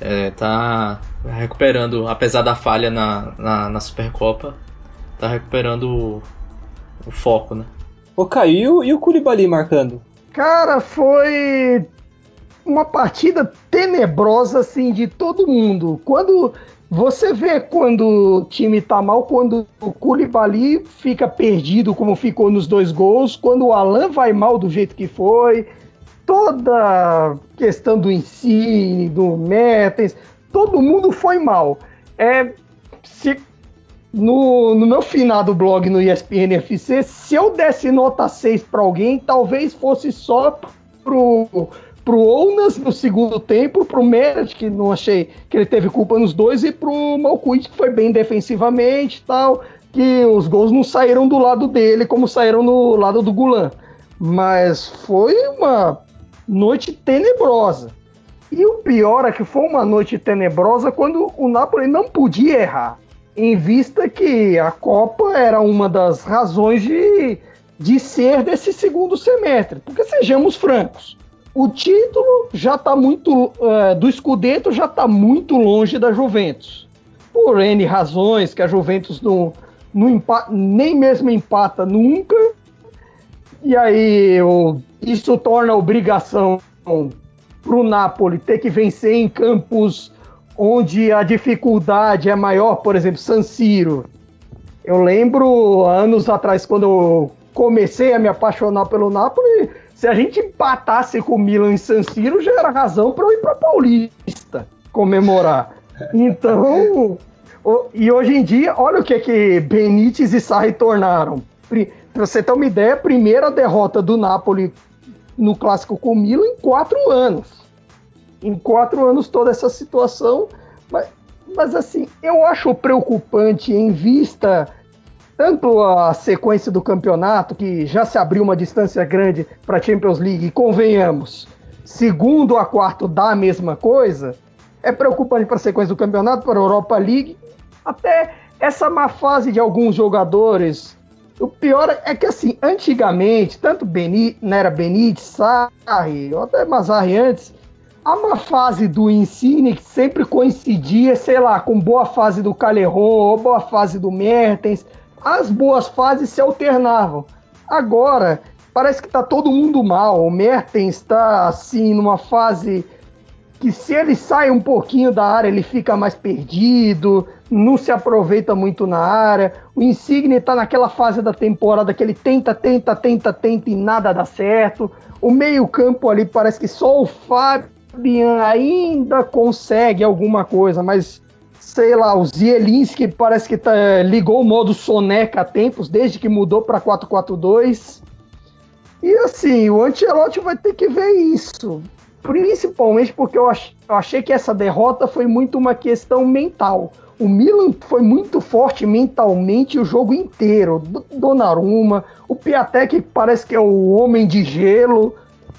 Speaker 4: É, tá recuperando, apesar da falha na, na, na Supercopa, tá recuperando o, o foco, né?
Speaker 1: Ô, Caio, e o Koulibaly marcando?
Speaker 2: Cara, foi uma partida tenebrosa, assim, de todo mundo. Quando você vê quando o time tá mal, quando o Koulibaly fica perdido, como ficou nos dois gols, quando o Alan vai mal do jeito que foi, toda questão do Insigne, do Mertens, todo mundo foi mal. É, se, no, no meu final do blog no ESPN FC, se eu desse nota 6 para alguém, talvez fosse só pro pro Ounas no segundo tempo, pro Meret, que não achei que ele teve culpa nos dois, e pro Malcuit, que foi bem defensivamente tal, que os gols não saíram do lado dele como saíram no lado do Gulan. Mas foi uma noite tenebrosa. E o pior é que foi uma noite tenebrosa quando o Napoli não podia errar, em vista que a Copa era uma das razões de, de ser desse segundo semestre. Porque sejamos francos, o título já está muito. Uh, do Scudetto já está muito longe da Juventus. Por N razões, que a Juventus não, não empata, nem mesmo empata nunca. E aí eu, isso torna obrigação para o Napoli ter que vencer em campos onde a dificuldade é maior, por exemplo, San Siro. Eu lembro anos atrás, quando eu comecei a me apaixonar pelo Napoli, se a gente empatasse com o Milan em San Siro, já era razão para eu ir para Paulista comemorar. Então, o, e hoje em dia, olha o que que Benítez e Sarri tornaram. Para você ter uma ideia, a primeira derrota do Napoli no clássico com o Milan em quatro anos. Em quatro anos toda essa situação, mas, mas assim, eu acho preocupante em vista tanto a sequência do campeonato, que já se abriu uma distância grande para a Champions League, e convenhamos, segundo a quarto dá a mesma coisa, é preocupante para a sequência do campeonato, para a Europa League, até essa má fase de alguns jogadores. O pior é que, assim, antigamente, tanto Benítez, não era Benítez, Sarri, ou até Mazarri antes, a má fase do Insigne que sempre coincidia, sei lá, com boa fase do Calerron ou boa fase do Mertens, as boas fases se alternavam. Agora, parece que está todo mundo mal. O Mertens está assim numa fase que se ele sai um pouquinho da área, ele fica mais perdido, não se aproveita muito na área. O Insigne está naquela fase da temporada que ele tenta, tenta, tenta, tenta e nada dá certo. O meio-campo ali parece que só o Fabian ainda consegue alguma coisa, mas sei lá, o Zielinski parece que tá, ligou o modo soneca há tempos, desde que mudou para 442. E assim, o Ancelotti vai ter que ver isso. Principalmente porque eu, ach, eu achei que essa derrota foi muito uma questão mental. O Milan foi muito forte mentalmente o jogo inteiro. Donnarumma, o Piatek parece que é o homem de gelo.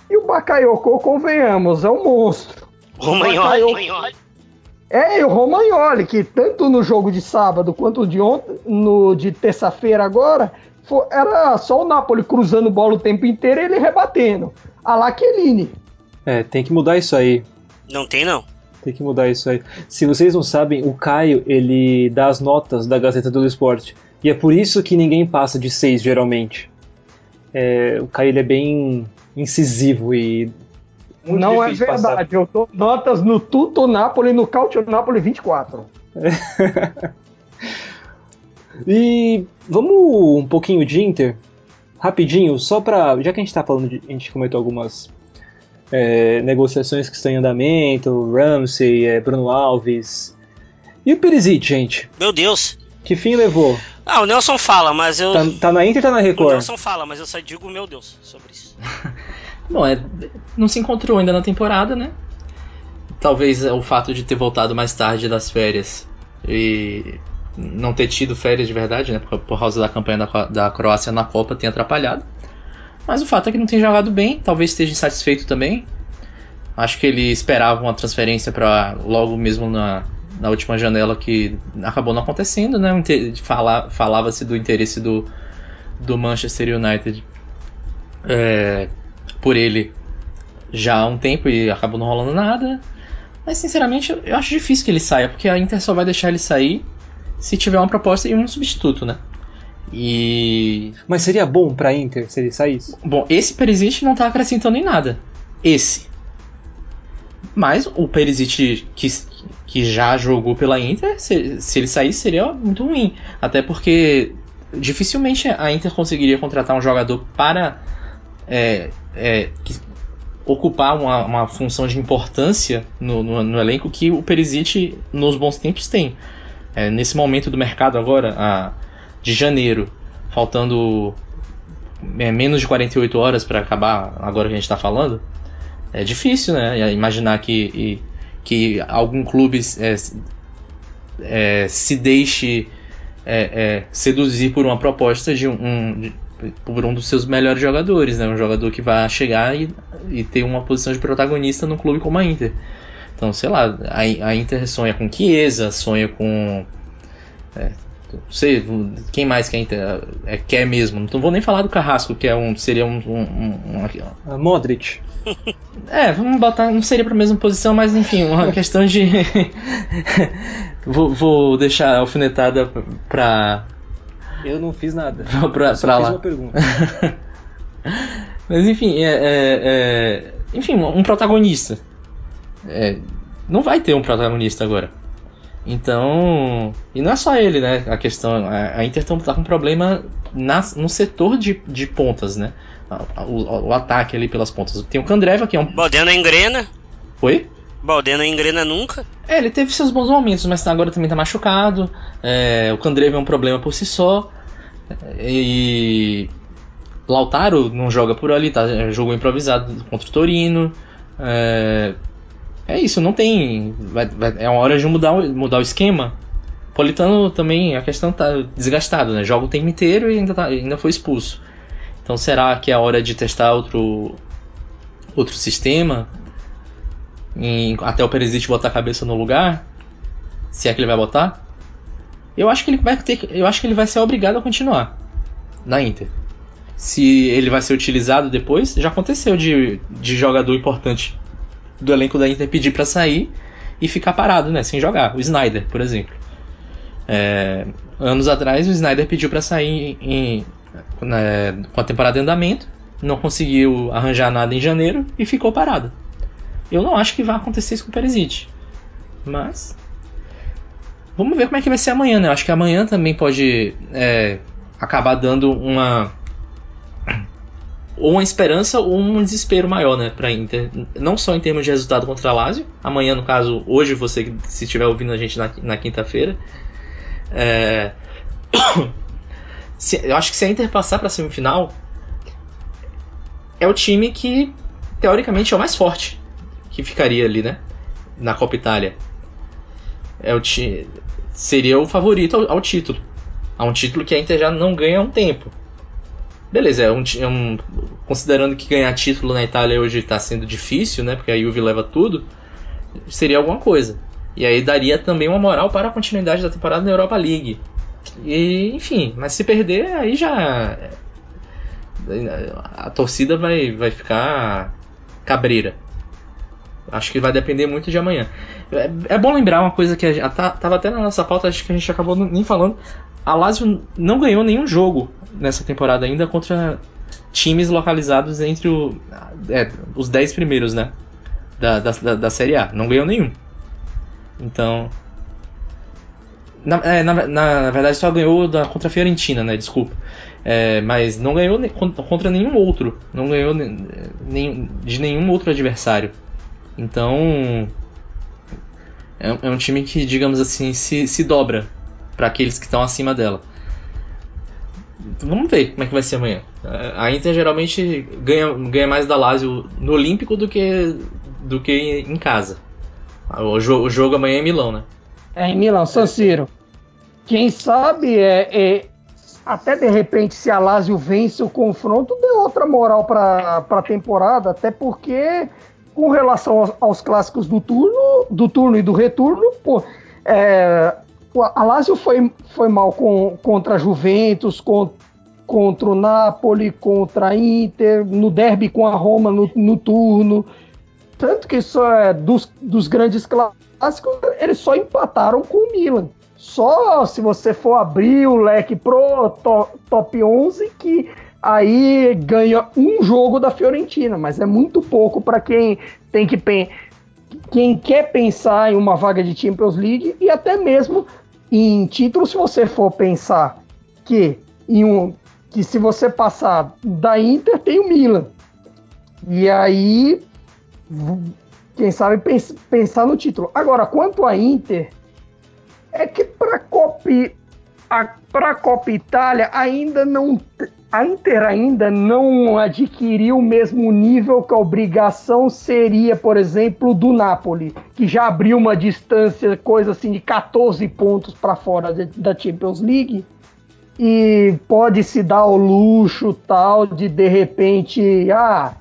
Speaker 2: E o Bakayoko, convenhamos, é um monstro.
Speaker 3: Romagnoli.
Speaker 2: É, e o Romagnoli, que tanto no jogo de sábado quanto de ontem, no de terça-feira agora, foi, era só o Napoli cruzando bola o tempo inteiro e ele rebatendo. A Laqueline.
Speaker 1: É, tem que mudar isso aí.
Speaker 3: Não tem não.
Speaker 1: Tem que mudar isso aí. Se vocês não sabem, o Caio, ele dá as notas da Gazeta do Esporte. E é por isso que ninguém passa de seis, geralmente. É, o Caio, ele é bem incisivo e
Speaker 2: muito não é verdade. Passar. Eu dou notas no Tuto Napoli e no Cautio Napoli 24.
Speaker 1: e vamos um pouquinho de Inter, rapidinho, só pra. Já que a gente tá falando de. A gente comentou algumas é, negociações que estão em andamento, Ramsey, é, Bruno Alves. E o Perisic, gente?
Speaker 3: Meu Deus!
Speaker 1: Que fim levou?
Speaker 3: Ah, o Nelson fala, mas eu.
Speaker 1: Tá, tá na Inter ou tá na
Speaker 3: O
Speaker 1: Record?
Speaker 3: Nelson fala, mas eu só digo meu Deus sobre isso.
Speaker 4: Bom, é, não se encontrou ainda na temporada, né? Talvez o fato de ter voltado mais tarde das férias e não ter tido férias de verdade, né? Por, por causa da campanha da, da Croácia na Copa tenha atrapalhado. Mas o fato é que não tem jogado bem, talvez esteja insatisfeito também. Acho que ele esperava uma transferência para logo mesmo na, na última janela que acabou não acontecendo, né? Fala- Falava-se do interesse do, do Manchester United é, por ele já há um tempo e acabou não rolando nada. Mas sinceramente eu- acho difícil que ele saia, porque a Inter só vai deixar ele sair se tiver uma proposta e um substituto, né? E.
Speaker 1: Mas seria bom pra Inter se ele saísse?
Speaker 4: Bom, esse Perisic não tá acrescentando em nada. Esse. Mas o Perisic que, que já jogou pela Inter, se, se ele saísse, seria muito ruim. Até porque dificilmente a Inter conseguiria contratar um jogador para é, é, ocupar uma, uma função de importância no, no- no elenco que o Perisic nos bons tempos tem. É, nesse momento do mercado agora, a- de janeiro, faltando é, menos de 48 horas para acabar agora que a gente está falando, é difícil, né? Imaginar que, que algum clube é, é, se deixe é, é, seduzir por uma proposta de um, um- por um dos seus melhores jogadores, né? Um jogador que vai chegar e, e ter uma posição de protagonista num clube como a Inter. Então, sei lá, a, a Inter sonha com Chiesa, sonha com é, não sei, quem mais que a Inter é, quer mesmo. Não vou nem falar do Carrasco, que é um, seria um, um- um- um-
Speaker 1: Modric.
Speaker 4: é, vamos botar. Não seria pra mesma posição, mas enfim, uma questão de. vou, vou deixar a alfinetada pra.
Speaker 1: Eu não fiz nada.
Speaker 4: pra,
Speaker 1: Eu só
Speaker 4: pra
Speaker 1: fiz
Speaker 4: lá.
Speaker 1: uma pergunta.
Speaker 4: Mas enfim, é, é- é- enfim, um protagonista. É, não vai ter um protagonista agora. Então. E não é só ele, né? A questão. A, a Inter tá com problema na, no setor de, de pontas, né? O, o ataque ali pelas pontas. Tem o Candreva, que é um.
Speaker 3: Baldeno engrena.
Speaker 4: Oi?
Speaker 3: Baldeno engrena nunca.
Speaker 4: É, ele teve seus bons momentos, mas agora também tá machucado. É, o Candreva é um problema por si só. E. Lautaro não joga por ali, tá? Jogou improvisado contra o Torino. É, é isso, não tem. vai- vai- é uma hora de mudar, o- mudar o esquema. Politano também, a questão tá desgastado, né? Joga o tempo inteiro e ainda, tá- ainda foi expulso. Então será que é a hora de testar outro, outro sistema? Em- até o Perisic botar a cabeça no lugar? Se é que ele vai botar? Eu acho que ele vai ter, eu acho que ele vai ser obrigado a continuar na Inter. Se ele vai ser utilizado depois, já aconteceu de, de jogador importante do elenco da Inter pedir pra sair e ficar parado, né, sem jogar. O Snyder, por exemplo. É, anos atrás, o Snyder pediu pra sair em- né, com a temporada em andamento, não conseguiu arranjar nada em janeiro e ficou parado. Eu não acho que vai acontecer isso com o Perisic. Mas. Vamos ver como é que vai ser amanhã, né? Eu acho que amanhã também pode é, acabar dando uma. Ou uma esperança ou um desespero maior, né, pra Inter. Não só em termos de resultado contra a Lazio. Amanhã, no caso, hoje, você se estiver ouvindo a gente na, na quinta-feira. É... eu acho que se a Inter passar pra semifinal, é o time que, teoricamente, é o mais forte que ficaria ali, né? Na Copa Itália. É o ti seria o favorito ao, ao título. A um título que a Inter já não ganha há um tempo. Beleza, é um, é um- considerando que ganhar título na Itália hoje está sendo difícil, né? Porque a Juve leva tudo. Seria alguma coisa. E aí daria também uma moral para a continuidade da temporada na Europa League. E, enfim, mas se perder, aí já. A torcida vai, vai ficar cabreira. Acho que vai depender muito de amanhã. É, é bom lembrar uma coisa que a tá, tava até na nossa pauta, acho que a gente acabou nem falando. A Lazio não ganhou nenhum jogo nessa temporada ainda contra times localizados entre o, é, os 10 primeiros, né? Da, da, da, Série A. Não ganhou nenhum. Então. Na, é, na, na verdade, só ganhou da, contra a Fiorentina, né? Desculpa. É, mas não ganhou ne- contra, nenhum outro. Não ganhou ne- de nenhum outro adversário. Então. É, é um time que, digamos assim, se, se dobra para aqueles que estão acima dela. Vamos ver como é que vai ser amanhã. A Inter geralmente ganha, ganha mais da Lazio no Olímpico do que, do que em casa. O, jo o jogo amanhã é em Milão, né?
Speaker 2: É em Milão, San Siro. Quem sabe é, é, até de repente se a Lazio vence o confronto deu outra moral para a temporada, até porque com relação aos, aos, clássicos do turno, do turno e do retorno, pô, é, a Lazio foi, foi mal com, contra a Juventus, com, contra o Napoli, contra a Inter, no derby com a Roma no, no turno. Tanto que só é dos, dos grandes clássicos, eles só empataram com o Milan. Só se você for abrir o leque pro to, top 11 que aí ganha um jogo da Fiorentina, mas é muito pouco para quem tem que quem quer pensar em uma vaga de Champions League e até mesmo em título, se você for pensar que em um que se você passar da Inter tem o Milan. E aí quem sabe pensar no título. Agora, quanto à Inter, é que para Copa para a Copa Itália ainda não a Inter ainda não adquiriu o mesmo nível que a obrigação seria, por exemplo, do Napoli, que já abriu uma distância, coisa assim, de 14 pontos para fora de, da Champions League, e pode se dar o luxo tal de de repente, ah,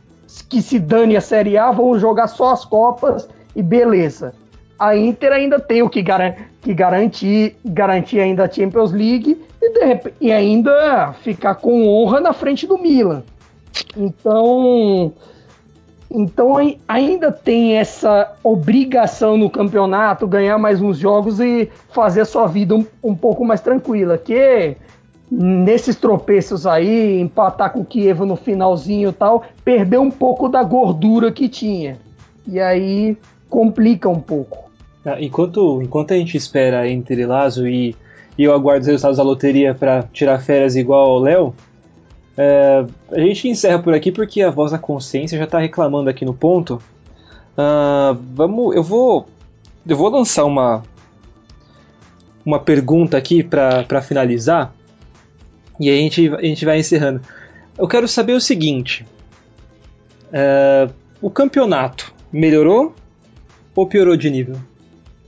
Speaker 2: que se dane a Série A, vamos jogar só as Copas e beleza. A Inter ainda tem o que, gar que garantir, garantir ainda a Champions League e, de, e ainda ficar com honra na frente do Milan. Então, então ainda tem essa obrigação no campeonato, ganhar mais uns jogos e fazer a sua vida um, um pouco mais tranquila. Que nesses tropeços aí, empatar com o Kiev no finalzinho e tal, perdeu um pouco da gordura que tinha. E aí complica um pouco.
Speaker 1: Enquanto, enquanto a gente espera entre Lazo e e eu aguardo os resultados da loteria para tirar férias igual ao Léo, é, a gente encerra por aqui porque a voz da consciência já está reclamando aqui no ponto. Uh, vamos, eu vou, eu vou lançar uma uma pergunta aqui para finalizar e a gente, a gente vai encerrando. Eu quero saber o seguinte: é, o campeonato melhorou ou piorou de nível?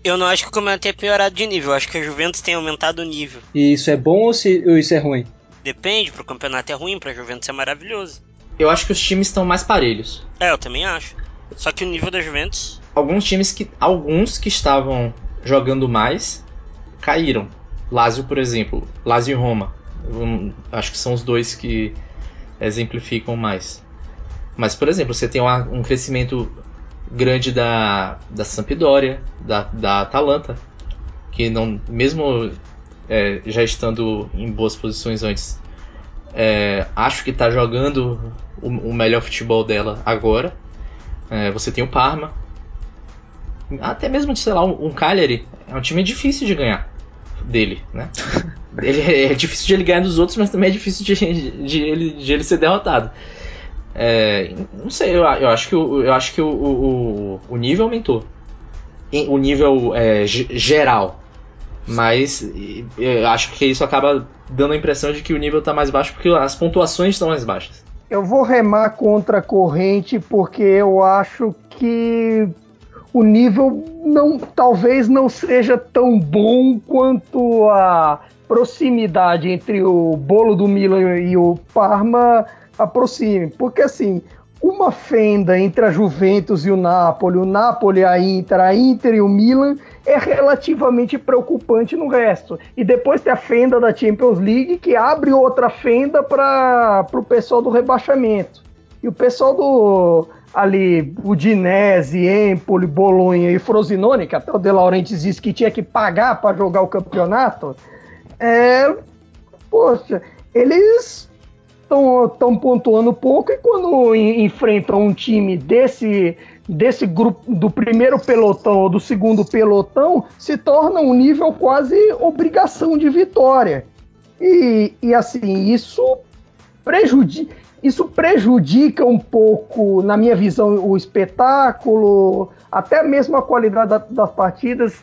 Speaker 3: Eu não acho que o campeonato tenha piorado de nível, eu acho que a Juventus tem aumentado o nível.
Speaker 1: E isso é bom ou, se, ou isso é ruim?
Speaker 3: Depende, pro campeonato é ruim, pra Juventus é maravilhoso.
Speaker 4: Eu acho que os times estão mais parelhos.
Speaker 3: É, eu também acho. Só que o nível da Juventus.
Speaker 4: Alguns times que. Alguns que estavam jogando mais caíram. Lazio, por exemplo. Lazio e Roma. Um, acho que são os dois que exemplificam mais. Mas, por exemplo, você tem uma, um crescimento grande da, da Sampdoria, da, da Atalanta, que não, mesmo é, já estando em boas posições antes, é, acho que está jogando o, o, melhor futebol dela agora. É, você tem o Parma, até mesmo, sei lá, um, um Cagliari, é um time difícil de ganhar dele, né? ele, é difícil de ele ganhar dos outros, mas também é difícil de, de, de ele, de ele ser derrotado. É, não sei, eu, eu, acho que, o, eu acho que o, o, o nível aumentou. O nível é, geral. Mas eu acho que isso acaba dando a impressão de que o nível está mais baixo porque as pontuações estão mais baixas.
Speaker 2: Eu vou remar contra a corrente porque eu acho que o nível não talvez não seja tão bom quanto a proximidade entre o bolo do Milan e o Parma aproxime. Porque assim, uma fenda entre a Juventus e o Napoli, o Napoli a Inter, a Inter e o Milan é relativamente preocupante no resto. E depois tem a fenda da Champions League que abre outra fenda para o pessoal do rebaixamento. E o pessoal do ali, Udinese, Empoli, Bolonha e Frosinone, que até o De Laurentiis disse que tinha que pagar para jogar o campeonato, é, poxa, eles estão pontuando pouco e quando enfrentam um time desse desse grupo do primeiro pelotão ou do segundo pelotão se torna um nível quase obrigação de vitória e, e assim isso prejudica isso prejudica um pouco, na minha visão, o espetáculo, até mesmo a qualidade da, das partidas.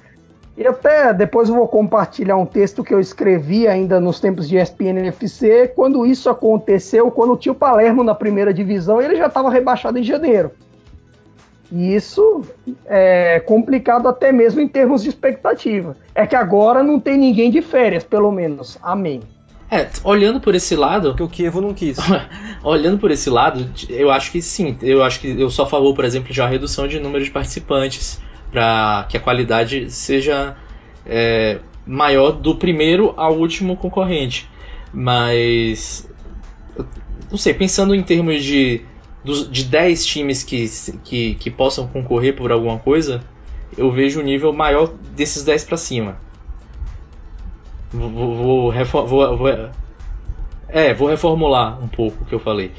Speaker 2: E até depois eu vou compartilhar um texto que eu escrevi ainda nos tempos de ESPN FC, quando isso aconteceu, quando tinha o Palermo na primeira divisão, ele já estava rebaixado em janeiro. E isso é complicado até mesmo em termos de expectativa. É que agora não tem ninguém de férias, pelo menos. Amém.
Speaker 4: É, olhando por esse lado.
Speaker 1: Porque o Kievo não quis.
Speaker 4: olhando por esse lado, eu acho que sim. Eu acho que eu sou a favor, por exemplo, de uma redução de número de participantes. Para que a qualidade seja é, maior do primeiro ao último concorrente. Mas. Não sei, pensando em termos de de 10 times que, que, que possam concorrer por alguma coisa, eu vejo um nível maior desses 10 para cima. Vou, vou, vou, vou, é, vou reformular um pouco o que eu falei.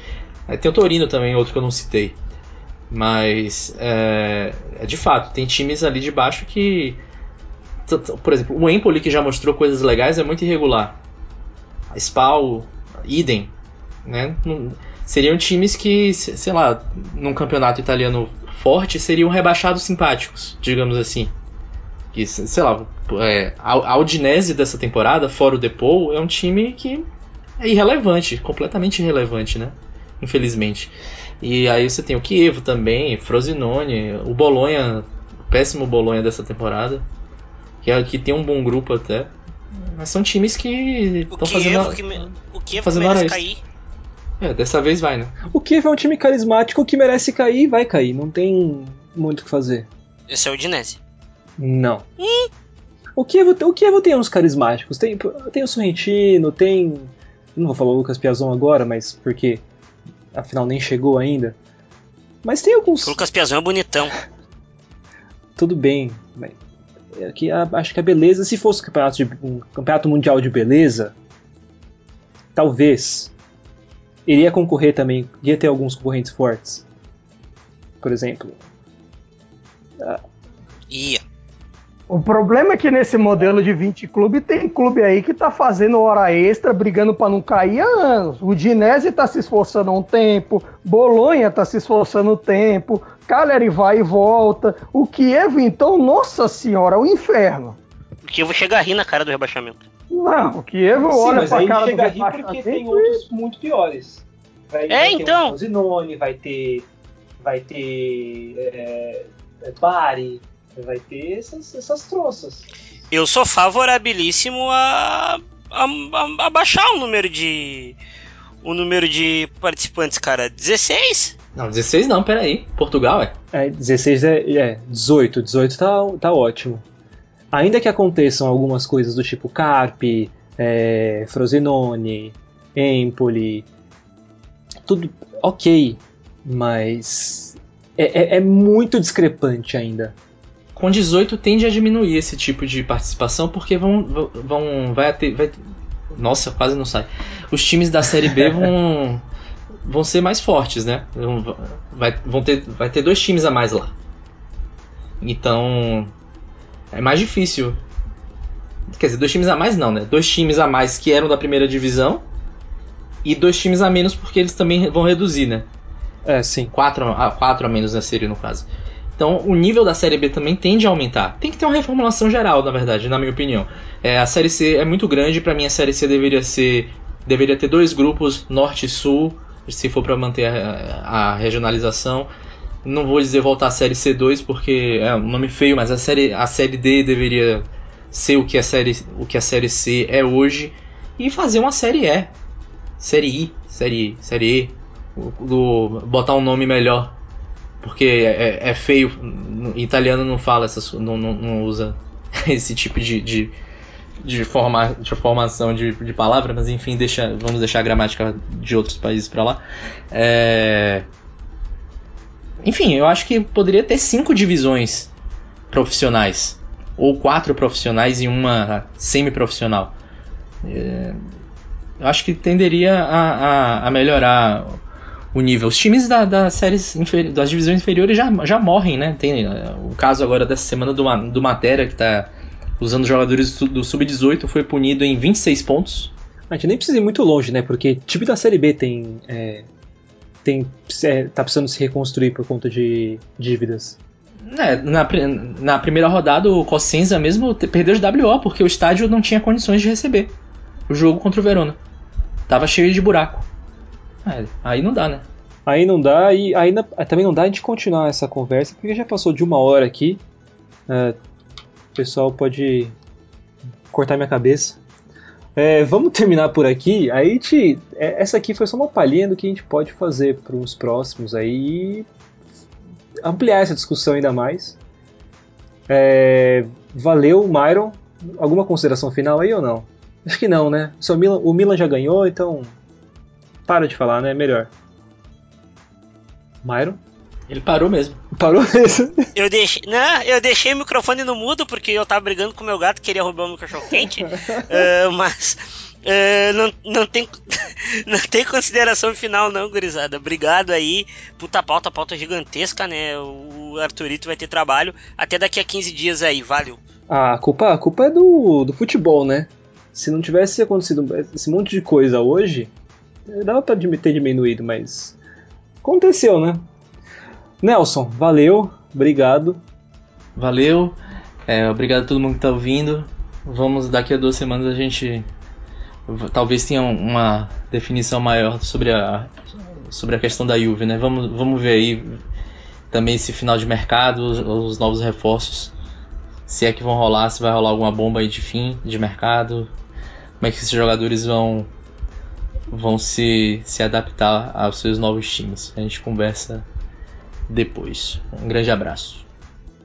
Speaker 4: Tem o Torino também, outro que eu não citei. Mas, é, é de fato, tem times ali de baixo que. Por exemplo, o Empoli, que já mostrou coisas legais, é muito irregular. Spal, idem. Né? Seriam times que, sei lá, num campeonato italiano forte, seriam rebaixados simpáticos, digamos assim. Que, sei lá, é, a Udinese dessa temporada, fora o Depou, é um time que é irrelevante, completamente irrelevante, né? Infelizmente. E aí você tem o Kievo também, Frosinone, o Bolonha, o péssimo Bolonha dessa temporada, que, é, que tem um bom grupo até. Mas são times que estão fazendo.
Speaker 3: Que me, o Kiev
Speaker 4: fazendo
Speaker 3: merece cair.
Speaker 4: É, dessa vez vai, né?
Speaker 1: O Kiev é um time carismático que merece cair e vai cair. Não tem muito o que fazer.
Speaker 3: Esse é o Dinese.
Speaker 1: Não. O Kiev, o Kiev tem uns carismáticos. Tem, tem o Sorrentino, tem. Não vou falar o Lucas Piazon agora, mas porque afinal nem chegou ainda. Mas tem alguns.
Speaker 3: O Lucas Piazon é bonitão.
Speaker 1: Tudo bem. Aqui, acho que a beleza, se fosse um campeonato, de, um campeonato mundial de beleza, talvez iria concorrer também, iria ter alguns concorrentes fortes. Por exemplo.
Speaker 3: Ia.
Speaker 2: O problema é que nesse modelo de 20 clube tem clube aí que tá fazendo hora extra, brigando para não cair há anos. O Dinese tá se esforçando há um tempo, Bolonha tá se esforçando um tempo, Cagliari vai e volta. O Kiev, então, nossa senhora, o inferno.
Speaker 3: O Kiev chega a rir na cara do rebaixamento.
Speaker 2: Não, o Kiev
Speaker 1: Sim,
Speaker 2: olha
Speaker 1: mas
Speaker 2: pra
Speaker 1: aí
Speaker 2: cara
Speaker 1: chega a
Speaker 2: do
Speaker 1: rir porque tem outros muito piores. Vai,
Speaker 3: É,
Speaker 1: vai
Speaker 3: então.
Speaker 1: ter o Zinone, vai ter. Vai ter. É, é, Bari, vai ter essas, essas troças.
Speaker 3: Eu sou favorabilíssimo a, a, a, a baixar o número de. O número de participantes, cara. 16?
Speaker 4: Não, 16 não, peraí. Portugal é?
Speaker 1: É, 16 é, é 18. 18 tá, tá ótimo. Ainda que aconteçam algumas coisas do tipo Carpe, é, Frosinone, Empoli, tudo ok, mas é, é, é muito discrepante ainda.
Speaker 4: Com 18 tende a diminuir esse tipo de participação porque vão, vão, vai ter, vai, nossa, quase não sai. Os times da série B vão vão ser mais fortes, né? Vão, vai, vão ter, vai ter dois times a mais lá. Então é mais difícil. Quer dizer, dois times a mais não, né? Dois times a mais que eram da primeira divisão e dois times a menos porque eles também vão reduzir, né?
Speaker 1: É, sim.
Speaker 4: Quatro a, quatro a menos na série, no caso. Então o nível da Série B também tende a aumentar. Tem que ter uma reformulação geral, na verdade, na minha opinião. É, a Série C é muito grande, para mim a Série C deveria ser. Deveria ter dois grupos, Norte e Sul, se for para manter a, a, regionalização. Não vou dizer voltar à Série C2 porque é um nome feio, mas a série, a série D deveria ser o que a série, o que a série C é hoje e fazer uma série E, série I, série, série E, do, botar um nome melhor porque é, é feio. Em italiano não fala essas, não, não, não usa esse tipo de, de, de, forma, de formação de, de palavra, mas enfim, deixa, vamos deixar a gramática de outros países para lá. É... Enfim, eu acho que poderia ter cinco divisões profissionais, ou quatro profissionais e uma semi-profissional. É... Eu acho que tenderia a, a, a melhorar o nível. Os times da, das séries das divisões inferiores já, já morrem, né? Tem uh, o caso agora dessa semana do, do Matera, que está usando jogadores do Sub-18, foi punido em 26 pontos.
Speaker 1: A gente nem precisa ir muito longe, né? Porque time da Série B tem. É, tem é, tá precisando se reconstruir por conta de dívidas.
Speaker 4: É, na, na primeira rodada o Cosenza mesmo perdeu de WO porque o estádio não tinha condições de receber o jogo contra o Verona. Tava cheio de buraco. É, aí não dá, né?
Speaker 1: Aí não dá e aí também não dá a gente continuar essa conversa porque já passou de uma hora aqui. É, o pessoal pode cortar minha cabeça. É, vamos terminar por aqui. Aí te, é, essa aqui foi só uma palhinha do que a gente pode fazer para os próximos aí ampliar essa discussão ainda mais. É, valeu, Myron. Alguma consideração final aí ou não? Acho que não, né? O Milan, o Milan já ganhou, então para de falar, né? Melhor. Myron?
Speaker 4: Ele parou mesmo.
Speaker 1: Parou mesmo.
Speaker 3: Eu deixei, não, eu deixei o microfone no mudo porque eu tava brigando com o meu gato, queria roubar o meu cachorro quente. uh, mas uh, não, não, tem, não tem consideração final, não, gurizada. Obrigado aí. Puta pauta, pauta gigantesca, né? O Arthurito vai ter trabalho até daqui a 15 dias aí, valeu.
Speaker 1: Ah, a culpa, a culpa é do, do futebol, né? Se não tivesse acontecido esse monte de coisa hoje, dava pra ter diminuído, mas aconteceu, né? Nelson, valeu, obrigado.
Speaker 4: Valeu, é, obrigado a todo mundo que tá ouvindo. Vamos, daqui a duas semanas a gente talvez tenha uma definição maior sobre a, sobre a questão da Juve, né? Vamos, vamos ver aí também esse final de mercado, os, os novos reforços. Se é que vão rolar, se vai rolar alguma bomba aí de fim de mercado. Como é que esses jogadores vão vão se, se adaptar aos seus novos times. A gente conversa depois. Um grande abraço.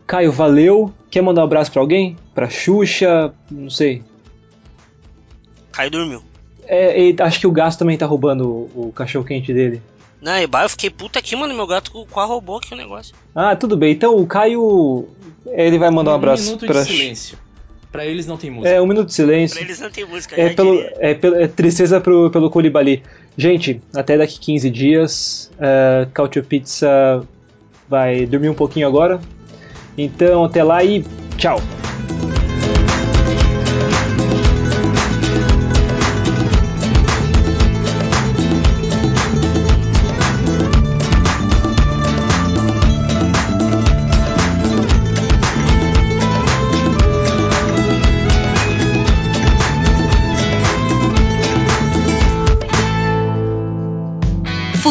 Speaker 1: Caio, valeu. Quer mandar um abraço para alguém? Pra Xuxa? Não sei.
Speaker 3: Caio dormiu.
Speaker 1: É, acho que o gato também tá roubando o, o cachorro quente dele.
Speaker 3: Não, e eu fiquei puta aqui, mano. Meu gato quase roubou aqui o negócio.
Speaker 1: Ah, tudo bem. Então o Caio. Ele vai mandar um, um abraço
Speaker 4: minuto
Speaker 1: pra.
Speaker 4: De silêncio. Pra eles não tem música.
Speaker 1: É, um minuto de silêncio.
Speaker 3: Pra eles não tem música,
Speaker 1: é, pelo, é, é, tristeza pro, pelo Colibali. Gente, até daqui 15 dias, uh, Cautio Pizza vai dormir um pouquinho agora. Então, até lá e tchau!